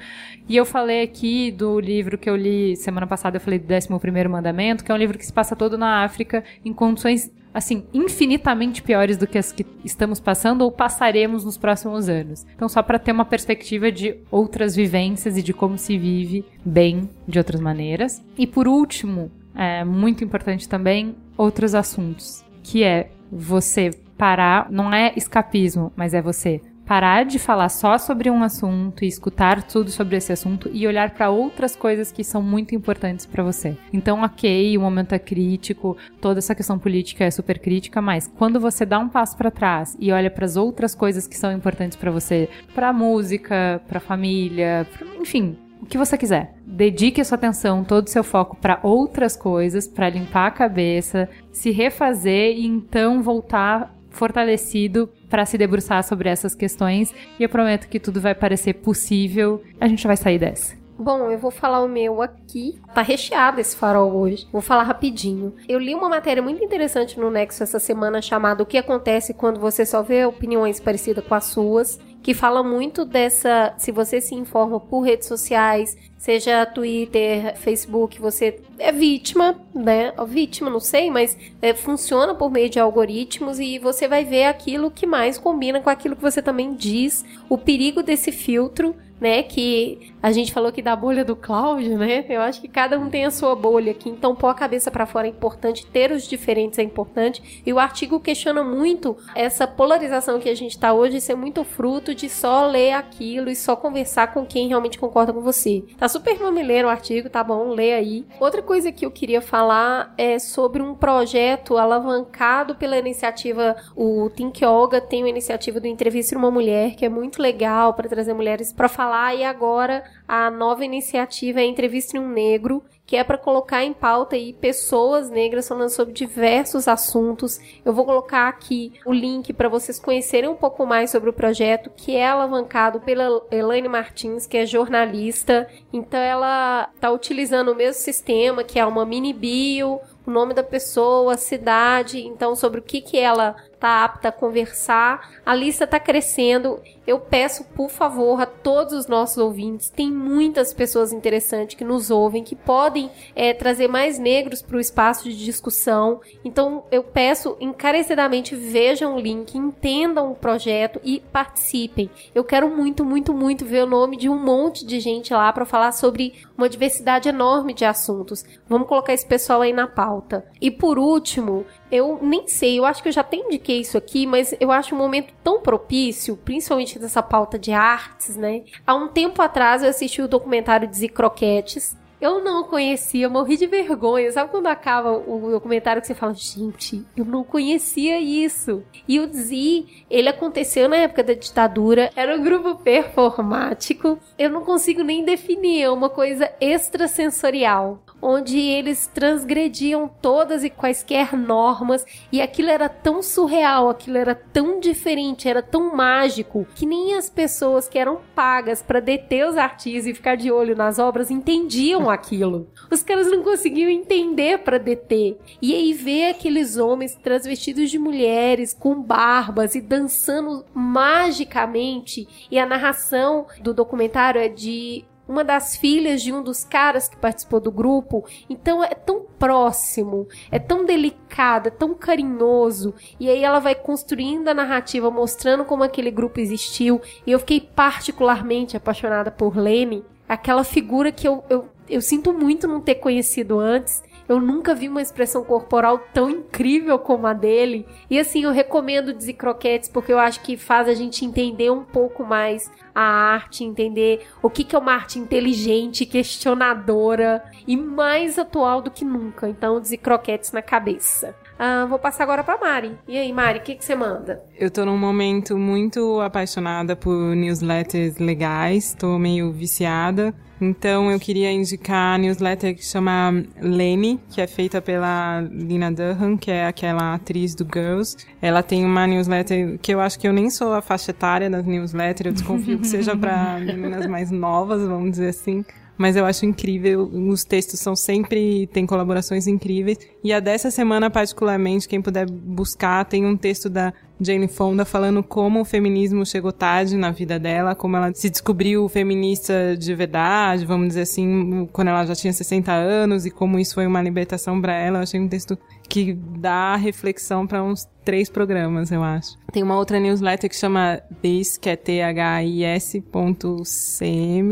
E eu falei aqui do livro que eu li semana passada, eu falei do 11º Mandamento, que é um livro que se passa todo na África em condições assim, infinitamente piores do que as que estamos passando ou passaremos nos próximos anos. Então, só para ter uma perspectiva de outras vivências e de como se vive bem de outras maneiras. E por último, é muito importante também outros assuntos, que é você parar, não é escapismo, mas é você parar de falar só sobre um assunto e escutar tudo sobre esse assunto e olhar para outras coisas que são muito importantes para você. Então, ok, o momento é crítico, toda essa questão política é super crítica, mas quando você dá um passo para trás e olha para as outras coisas que são importantes para você, para música, para família, pra, enfim, o que você quiser. Dedique a sua atenção, todo o seu foco para outras coisas, para limpar a cabeça, se refazer e então voltar fortalecido para se debruçar sobre essas questões. E eu prometo que tudo vai parecer possível. A gente vai sair dessa. Bom, eu vou falar o meu aqui. Tá recheado esse farol hoje. Vou falar rapidinho. Eu li uma matéria muito interessante no Nexo essa semana chamada O que acontece quando você só vê opiniões parecidas com as suas, que fala muito dessa, se você se informa por redes sociais, seja Twitter, Facebook, você é vítima, né? Vítima, não sei, mas é, funciona por meio de algoritmos e você vai ver aquilo que mais combina com aquilo que você também diz. O perigo desse filtro né? Que a gente falou que da bolha do Cláudio, né? Eu acho que cada um tem a sua bolha aqui, então pôr a cabeça para fora é importante, ter os diferentes é importante. E o artigo questiona muito essa polarização que a gente tá hoje ser muito fruto de só ler aquilo e só conversar com quem realmente concorda com você. Tá super mamileiro o artigo, tá bom? Lê aí. Outra coisa que eu queria falar é sobre um projeto alavancado pela iniciativa o Think Yoga tem uma iniciativa do Entrevista uma Mulher que é muito legal para trazer mulheres para falar e agora a nova iniciativa é Entrevista um Negro, que é para colocar em pauta aí pessoas negras falando sobre diversos assuntos. Eu vou colocar aqui o link para vocês conhecerem um pouco mais sobre o projeto, que é alavancado pela Elaine Martins, que é jornalista. Então ela está utilizando o mesmo sistema, que é uma mini bio, o nome da pessoa, a cidade, então sobre o que que ela tá apta a conversar. A lista tá crescendo. Eu peço, por favor, a todos os nossos ouvintes, tem muitas pessoas interessantes que nos ouvem, que podem é, trazer mais negros para o espaço de discussão. Então, eu peço encarecidamente, vejam o link, entendam o projeto e participem. Eu quero muito, muito, muito ver o nome de um monte de gente lá para falar sobre uma diversidade enorme de assuntos. Vamos colocar esse pessoal aí na pauta. E por último, eu nem sei, eu acho que eu já tenho indiquei isso aqui, mas eu acho um momento tão propício, principalmente dessa pauta de artes, né? Há um tempo atrás eu assisti o documentário de Croquetes, eu não conhecia, morri de vergonha. Sabe quando acaba o documentário que você fala, gente, eu não conhecia isso. E o Zi, ele aconteceu na época da ditadura, era um grupo performático. Eu não consigo nem definir, é uma coisa extrasensorial onde eles transgrediam todas e quaisquer normas e aquilo era tão surreal, aquilo era tão diferente, era tão mágico que nem as pessoas que eram pagas para deter os artistas e ficar de olho nas obras entendiam aquilo. Os caras não conseguiam entender para deter. E aí ver aqueles homens transvestidos de mulheres com barbas e dançando magicamente e a narração do documentário é de uma das filhas de um dos caras que participou do grupo. Então é tão próximo, é tão delicado, é tão carinhoso. E aí ela vai construindo a narrativa, mostrando como aquele grupo existiu. E eu fiquei particularmente apaixonada por Lene, aquela figura que eu, eu, eu sinto muito não ter conhecido antes. Eu nunca vi uma expressão corporal tão incrível como a dele. E assim, eu recomendo Croquetes porque eu acho que faz a gente entender um pouco mais a arte, entender o que, que é uma arte inteligente, questionadora e mais atual do que nunca. Então, Croquetes na cabeça. Ah, vou passar agora para Mari. E aí, Mari, o que, que você manda? Eu tô num momento muito apaixonada por newsletters legais, tô meio viciada. Então eu queria indicar a newsletter que chama Lenny, que é feita pela Lina Dunham, que é aquela atriz do Girls. Ela tem uma newsletter que eu acho que eu nem sou a faixa etária das newsletters, eu desconfio que seja para meninas mais novas, vamos dizer assim mas eu acho incrível. Os textos são sempre tem colaborações incríveis. E a dessa semana particularmente, quem puder buscar, tem um texto da Jane Fonda falando como o feminismo chegou tarde na vida dela, como ela se descobriu feminista de verdade, vamos dizer assim, quando ela já tinha 60 anos e como isso foi uma libertação para ela. Eu achei um texto que dá reflexão para uns três programas, eu acho. Tem uma outra newsletter que chama This, que é this.cm,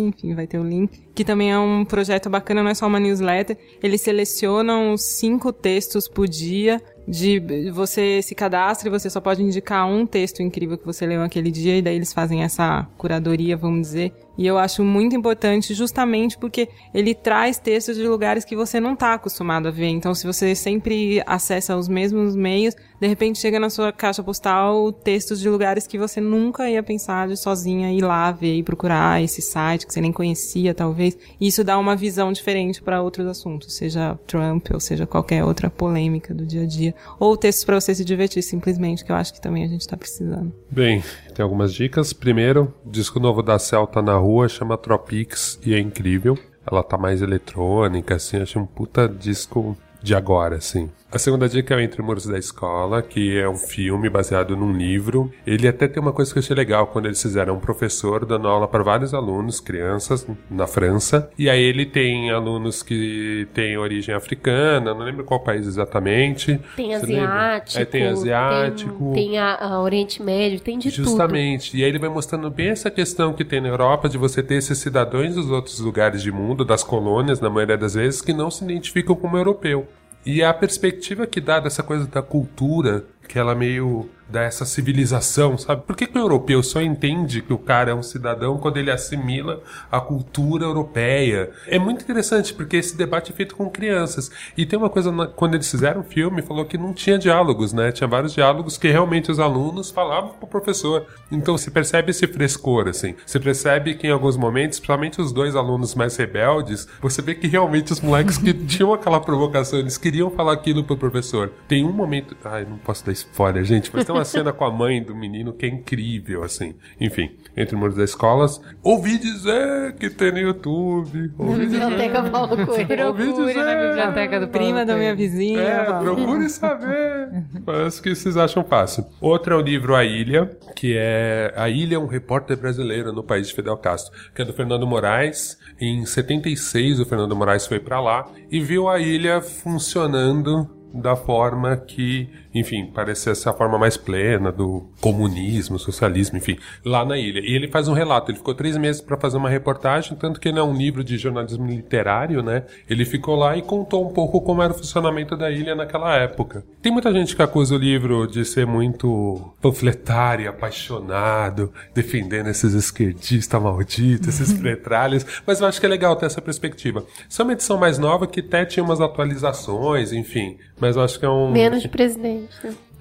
enfim, vai ter o link, que também é um projeto bacana, não é só uma newsletter. Eles selecionam cinco textos por dia de você se cadastra e você só pode indicar um texto incrível que você leu naquele dia e daí eles fazem essa curadoria, vamos dizer. E eu acho muito importante justamente porque ele traz textos de lugares que você não está acostumado a ver. Então, se você sempre acessa os mesmos meios, de repente chega na sua caixa postal textos de lugares que você nunca ia pensar de sozinha ir lá ver e procurar esse site que você nem conhecia, talvez. E isso dá uma visão diferente para outros assuntos, seja Trump ou seja qualquer outra polêmica do dia a dia. Ou textos para você se divertir simplesmente, que eu acho que também a gente está precisando. Bem, tem algumas dicas. Primeiro, disco novo da Celta na rua chama Tropics e é incrível. Ela tá mais eletrônica, assim, achei um puta disco de agora, assim. A segunda dica é o Entre Muros da Escola, que é um filme baseado num livro. Ele até tem uma coisa que eu achei legal quando eles fizeram um professor dando aula para vários alunos, crianças, na França. E aí ele tem alunos que têm origem africana, não lembro qual país exatamente. Tem asiático. É, tem asiático. Tem, tem a, a, Oriente Médio, tem de Justamente. tudo. Justamente. E aí ele vai mostrando bem essa questão que tem na Europa de você ter esses cidadãos dos outros lugares de mundo, das colônias, na maioria das vezes, que não se identificam como europeu. E a perspectiva que dá dessa coisa da cultura, que ela meio dessa civilização, sabe? Por que, que o europeu só entende que o cara é um cidadão quando ele assimila a cultura europeia? É muito interessante, porque esse debate é feito com crianças. E tem uma coisa, quando eles fizeram o filme, falou que não tinha diálogos, né? Tinha vários diálogos que realmente os alunos falavam pro professor. Então se percebe esse frescor, assim. Você percebe que em alguns momentos, principalmente os dois alunos mais rebeldes, você vê que realmente os moleques que tinham aquela provocação, eles queriam falar aquilo pro professor. Tem um momento. Ai, não posso dar spoiler, gente, mas tem uma cena com a mãe do menino que é incrível, assim. Enfim, entre muros das escolas. Ouvi dizer que tem no YouTube. Ouvi dizer. Biblioteca Paulo Coelho. Procure na biblioteca do Prima da minha vizinha. É, procure saber. Parece que vocês acham fácil. Outro é o livro A Ilha, que é A Ilha é um repórter brasileiro no país de Fidel Castro, que é do Fernando Moraes. Em 76, o Fernando Moraes foi pra lá e viu a ilha funcionando da forma que, enfim, parecesse a forma mais plena do comunismo, socialismo, enfim, lá na ilha. E ele faz um relato. Ele ficou três meses para fazer uma reportagem, tanto que ele é um livro de jornalismo literário, né? Ele ficou lá e contou um pouco como era o funcionamento da ilha naquela época. Tem muita gente que acusa o livro de ser muito panfletário, apaixonado, defendendo esses esquerdistas malditos, esses petralhas, mas eu acho que é legal ter essa perspectiva. Isso é uma edição mais nova que até tinha umas atualizações, enfim, mas eu acho que é um... Menos de presidente.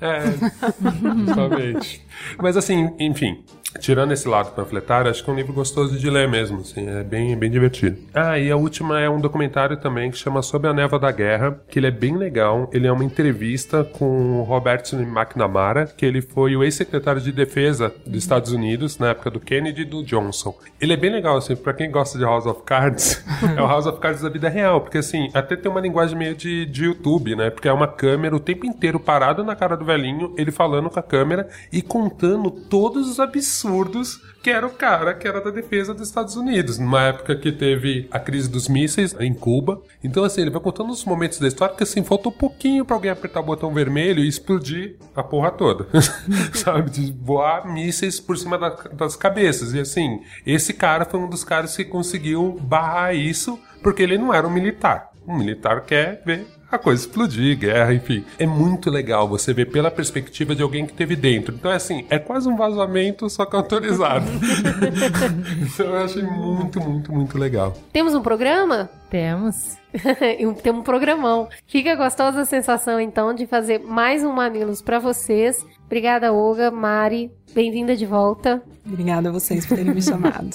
É, justamente. Mas assim, enfim, tirando esse lado panfletário, acho que é um livro gostoso de ler mesmo, assim, é bem, bem divertido. Ah, e a última é um documentário também que chama Sob a Névoa da Guerra, que ele é bem legal. Ele é uma entrevista com o Robert McNamara, que ele foi o ex-secretário de defesa dos Estados Unidos na época do Kennedy e do Johnson. Ele é bem legal, assim, pra quem gosta de House of Cards, é o House of Cards da vida real, porque assim, até tem uma linguagem meio de, de YouTube, né? Porque é uma câmera o tempo inteiro parada na cara do velhinho, ele falando com a câmera e contando todos os absurdos que era o cara que era da defesa dos Estados Unidos, numa época que teve a crise dos mísseis em Cuba. Então, assim, ele vai contando os momentos da história que, assim, faltou pouquinho pra alguém apertar o botão vermelho e explodir a porra toda. Sabe? De voar mísseis por cima da- das cabeças. E, assim, esse cara foi um dos caras que conseguiu barrar isso porque ele não era um militar. Um militar quer ver a coisa explodir, guerra, enfim. É muito legal você ver pela perspectiva de alguém que teve dentro. Então, é assim, é quase um vazamento, só que autorizado. então, eu achei muito, muito, muito legal. Temos um programa? Temos. E um- Temos um programão. Fica gostosa a sensação, então, de fazer mais um Mamilos pra vocês. Obrigada, Olga, Mari. Bem-vinda de volta. Obrigada a vocês por terem me chamado.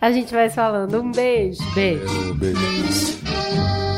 A gente vai falando. Um beijo. Beijo. Um beijo.